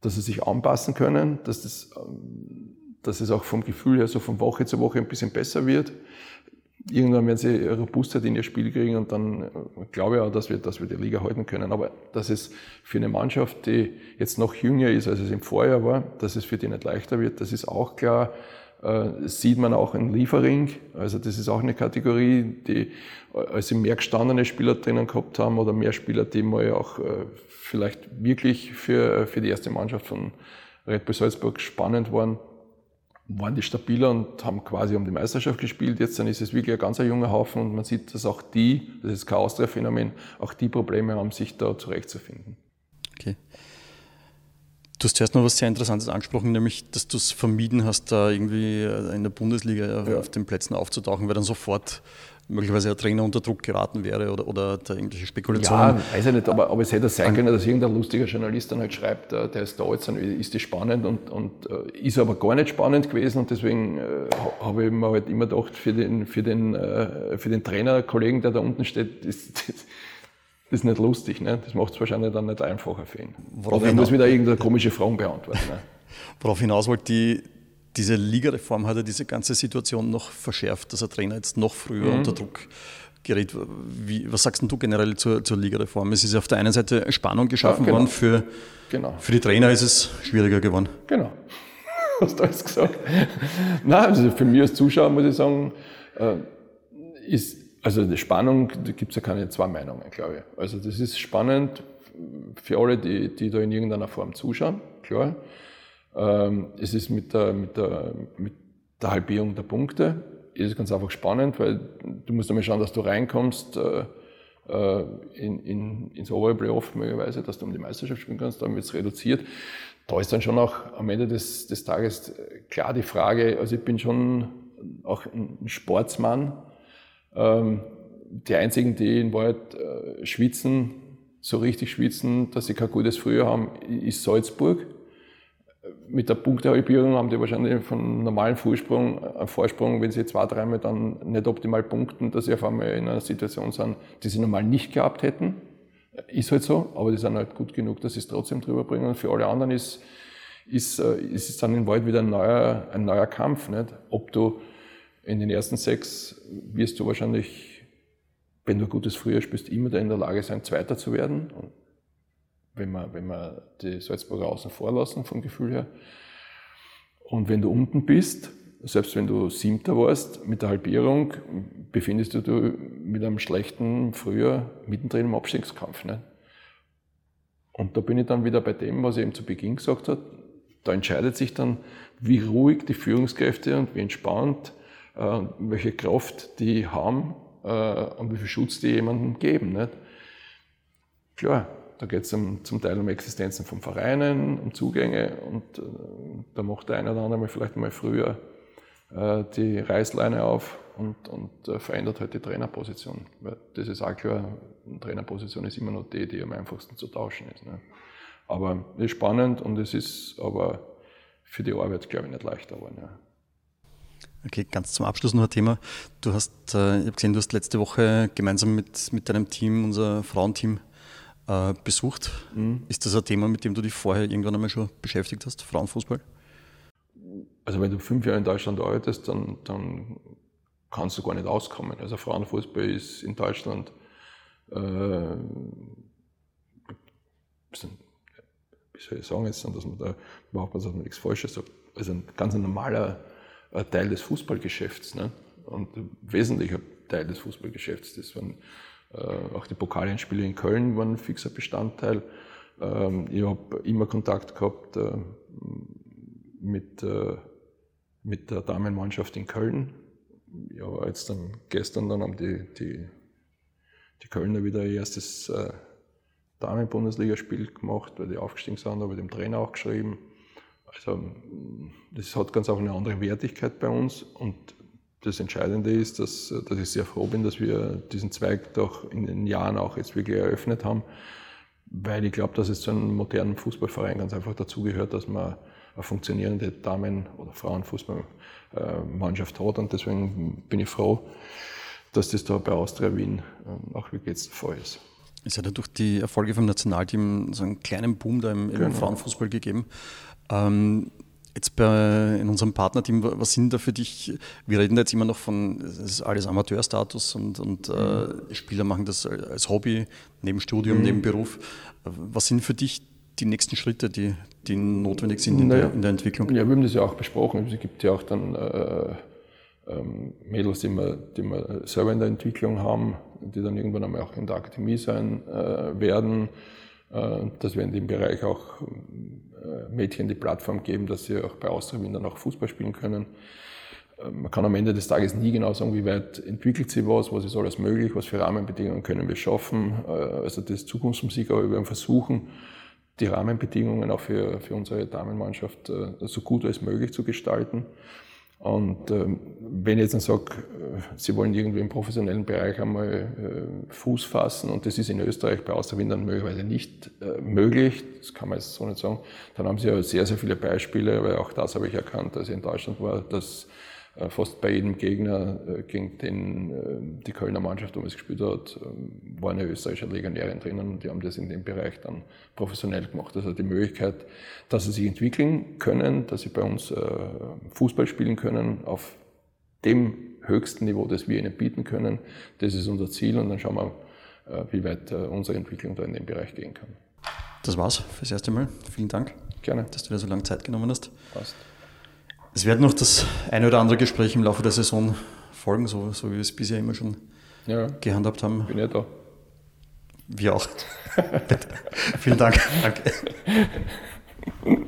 dass sie sich anpassen können, dass, das, ähm, dass es auch vom Gefühl her so von Woche zu Woche ein bisschen besser wird. Irgendwann werden sie Robustheit in ihr Spiel kriegen und dann äh, glaube ich auch, dass wir, dass wir die Liga halten können. Aber dass es für eine Mannschaft, die jetzt noch jünger ist, als es im Vorjahr war, dass es für die nicht leichter wird, das ist auch klar. Äh, sieht man auch in Liefering. Also das ist auch eine Kategorie, die, äh, als sie mehr gestandene Spieler drinnen gehabt haben oder mehr Spieler, die mal auch äh, vielleicht wirklich für, für die erste Mannschaft von Red Bull Salzburg spannend waren, waren die stabiler und haben quasi um die Meisterschaft gespielt. Jetzt dann ist es wirklich ein ganz junger Haufen und man sieht, dass auch die, das ist kein Austria-Phänomen, auch die Probleme haben, sich da zurechtzufinden. Okay. Du hast zuerst noch was sehr Interessantes angesprochen, nämlich, dass du es vermieden hast, da irgendwie in der Bundesliga ja. auf den Plätzen aufzutauchen, weil dann sofort möglicherweise ein Trainer unter Druck geraten wäre oder, oder da irgendwelche Spekulationen. Ja, weiß ich nicht, aber, aber es hätte sein können, dass irgendein lustiger Journalist dann halt schreibt, äh, der ist da jetzt, dann ist das spannend und, und äh, ist aber gar nicht spannend gewesen und deswegen äh, habe ich mir halt immer gedacht, für den, für den, für den Trainerkollegen, der da unten steht, ist, das ist nicht lustig. Ne? Das macht es wahrscheinlich dann nicht einfacher für ihn. Worauf Oder er muss wieder irgendeine komische Frage beantworten. Ne? Worauf hinaus wollte, die, diese Ligareform hat ja diese ganze Situation noch verschärft, dass ein Trainer jetzt noch früher mhm. unter Druck gerät. Wie, was sagst du generell zur, zur Ligareform? Es ist auf der einen Seite Spannung geschaffen ja, genau. worden, für, genau. für die Trainer ist es schwieriger geworden. Genau. Hast du alles gesagt? Nein, also für mich als Zuschauer muss ich sagen, äh, ist also die Spannung, da gibt es ja keine zwei Meinungen, glaube ich. Also das ist spannend für alle, die, die da in irgendeiner Form zuschauen, klar. Ähm, es ist mit der, mit, der, mit der Halbierung der Punkte, ist ganz einfach spannend, weil du musst einmal schauen, dass du reinkommst äh, äh in, in, ins obere Playoff möglicherweise, dass du um die Meisterschaft spielen kannst, dann wird es reduziert. Da ist dann schon auch am Ende des, des Tages klar die Frage, also ich bin schon auch ein Sportsmann, die einzigen, die in Wahrheit äh, schwitzen, so richtig schwitzen, dass sie kein gutes Frühjahr haben, ist Salzburg. Mit der Punktehalbierung haben die wahrscheinlich von normalen Vorsprung, einen Vorsprung, wenn sie zwei, dreimal dann nicht optimal punkten, dass sie auf einmal in einer Situation sind, die sie normal nicht gehabt hätten. Ist halt so, aber die sind halt gut genug, dass sie es trotzdem drüber bringen. Und für alle anderen ist, ist, äh, ist es dann in Wahrheit wieder ein neuer, ein neuer Kampf. Nicht? Ob du in den ersten sechs wirst du wahrscheinlich wenn du gutes Frühjahr spielst, immer in der Lage sein, Zweiter zu werden. Und wenn wir, wenn wir die Salzburger außen vor lassen, vom Gefühl her. Und wenn du unten bist, selbst wenn du Siebter warst, mit der Halbierung, befindest du dich mit einem schlechten Frühjahr mittendrin im Abstiegskampf. Nicht? Und da bin ich dann wieder bei dem, was ich eben zu Beginn gesagt habe. Da entscheidet sich dann, wie ruhig die Führungskräfte und wie entspannt, welche Kraft die haben äh, und wie viel Schutz die jemandem geben. Nicht? Klar, da geht es um, zum Teil um Existenzen von Vereinen, um Zugänge und äh, da macht der eine oder andere vielleicht mal früher äh, die Reißleine auf und, und äh, verändert halt die Trainerposition. Weil das ist auch klar, eine Trainerposition ist immer noch die, die am einfachsten zu tauschen ist. Ne? Aber es ist spannend und es ist aber für die Arbeit, glaube ich, nicht leicht geworden. Ja. Okay, ganz zum Abschluss noch ein Thema. Du hast, äh, ich habe gesehen, du hast letzte Woche gemeinsam mit, mit deinem Team, unser Frauenteam, äh, besucht. Mhm. Ist das ein Thema, mit dem du dich vorher irgendwann einmal schon beschäftigt hast, Frauenfußball? Also wenn du fünf Jahre in Deutschland arbeitest, dann, dann kannst du gar nicht auskommen. Also Frauenfußball ist in Deutschland äh, wie soll ich sagen jetzt, dass man da überhaupt dass man nichts Falsches sagt. Also ein ganz normaler äh, Teil des Fußballgeschäfts ne? und ein wesentlicher Teil des Fußballgeschäfts. Das waren, äh, auch die Pokalendspiele in Köln waren ein fixer Bestandteil. Ähm, ich habe immer Kontakt gehabt äh, mit, äh, mit der Damenmannschaft in Köln. Ja, jetzt dann gestern dann haben die, die, die Kölner wieder ihr erstes äh, Damen-Bundesligaspiel gemacht, weil die aufgestiegen sind, habe ich dem Trainer auch geschrieben. Also das hat ganz auch eine andere Wertigkeit bei uns und das Entscheidende ist, dass, dass ich sehr froh bin, dass wir diesen Zweig doch in den Jahren auch jetzt wirklich eröffnet haben, weil ich glaube, dass es zu einem modernen Fußballverein ganz einfach dazugehört, dass man eine funktionierende Damen- oder Frauenfußballmannschaft hat und deswegen bin ich froh, dass das da bei Austria Wien ähm, auch wirklich jetzt der Fall ist. Es hat ja durch die Erfolge vom Nationalteam so einen kleinen Boom da im, genau. im Frauenfußball gegeben. Ähm, jetzt bei, in unserem Partnerteam, was sind da für dich? Wir reden da jetzt immer noch von, es ist alles Amateurstatus und, und äh, mhm. äh, Spieler machen das als Hobby, neben Studium, mhm. neben Beruf. Was sind für dich die nächsten Schritte, die, die notwendig sind in, naja, der, in der Entwicklung? Ja, wir haben das ja auch besprochen. Es gibt ja auch dann äh, ähm, Mädels, die wir, die wir selber in der Entwicklung haben, die dann irgendwann einmal auch in der Akademie sein äh, werden, äh, dass wir in dem Bereich auch äh, Mädchen die Plattform geben, dass sie auch bei Austria Wien dann auch Fußball spielen können. Äh, man kann am Ende des Tages nie genau sagen, wie weit entwickelt sie was, was ist alles möglich, was für Rahmenbedingungen können wir schaffen. Äh, also das Zukunftsmusik, aber wir werden versuchen, die Rahmenbedingungen auch für, für unsere Damenmannschaft so gut als möglich zu gestalten. Und ähm, wenn ich jetzt dann sage, äh, Sie wollen irgendwie im professionellen Bereich einmal äh, Fuß fassen und das ist in Österreich bei Austerwindern möglicherweise nicht äh, möglich, das kann man jetzt so nicht sagen, dann haben Sie ja sehr, sehr viele Beispiele, weil auch das habe ich erkannt, als ich in Deutschland war, dass fast bei jedem Gegner, äh, gegen den äh, die Kölner Mannschaft damals gespielt hat, war eine österreichische Legionärin drinnen und die haben das in dem Bereich dann professionell gemacht. Also die Möglichkeit, dass sie sich entwickeln können, dass sie bei uns Fußball spielen können auf dem höchsten Niveau, das wir ihnen bieten können, das ist unser Ziel und dann schauen wir, wie weit unsere Entwicklung da in dem Bereich gehen kann. Das war's fürs erste Mal. Vielen Dank. Gerne. Dass du dir so lange Zeit genommen hast. Passt. Es wird noch das eine oder andere Gespräch im Laufe der Saison folgen, so, so wie wir es bisher immer schon ja, gehandhabt haben. Bin ja da. Wir auch. Vielen Dank. Danke.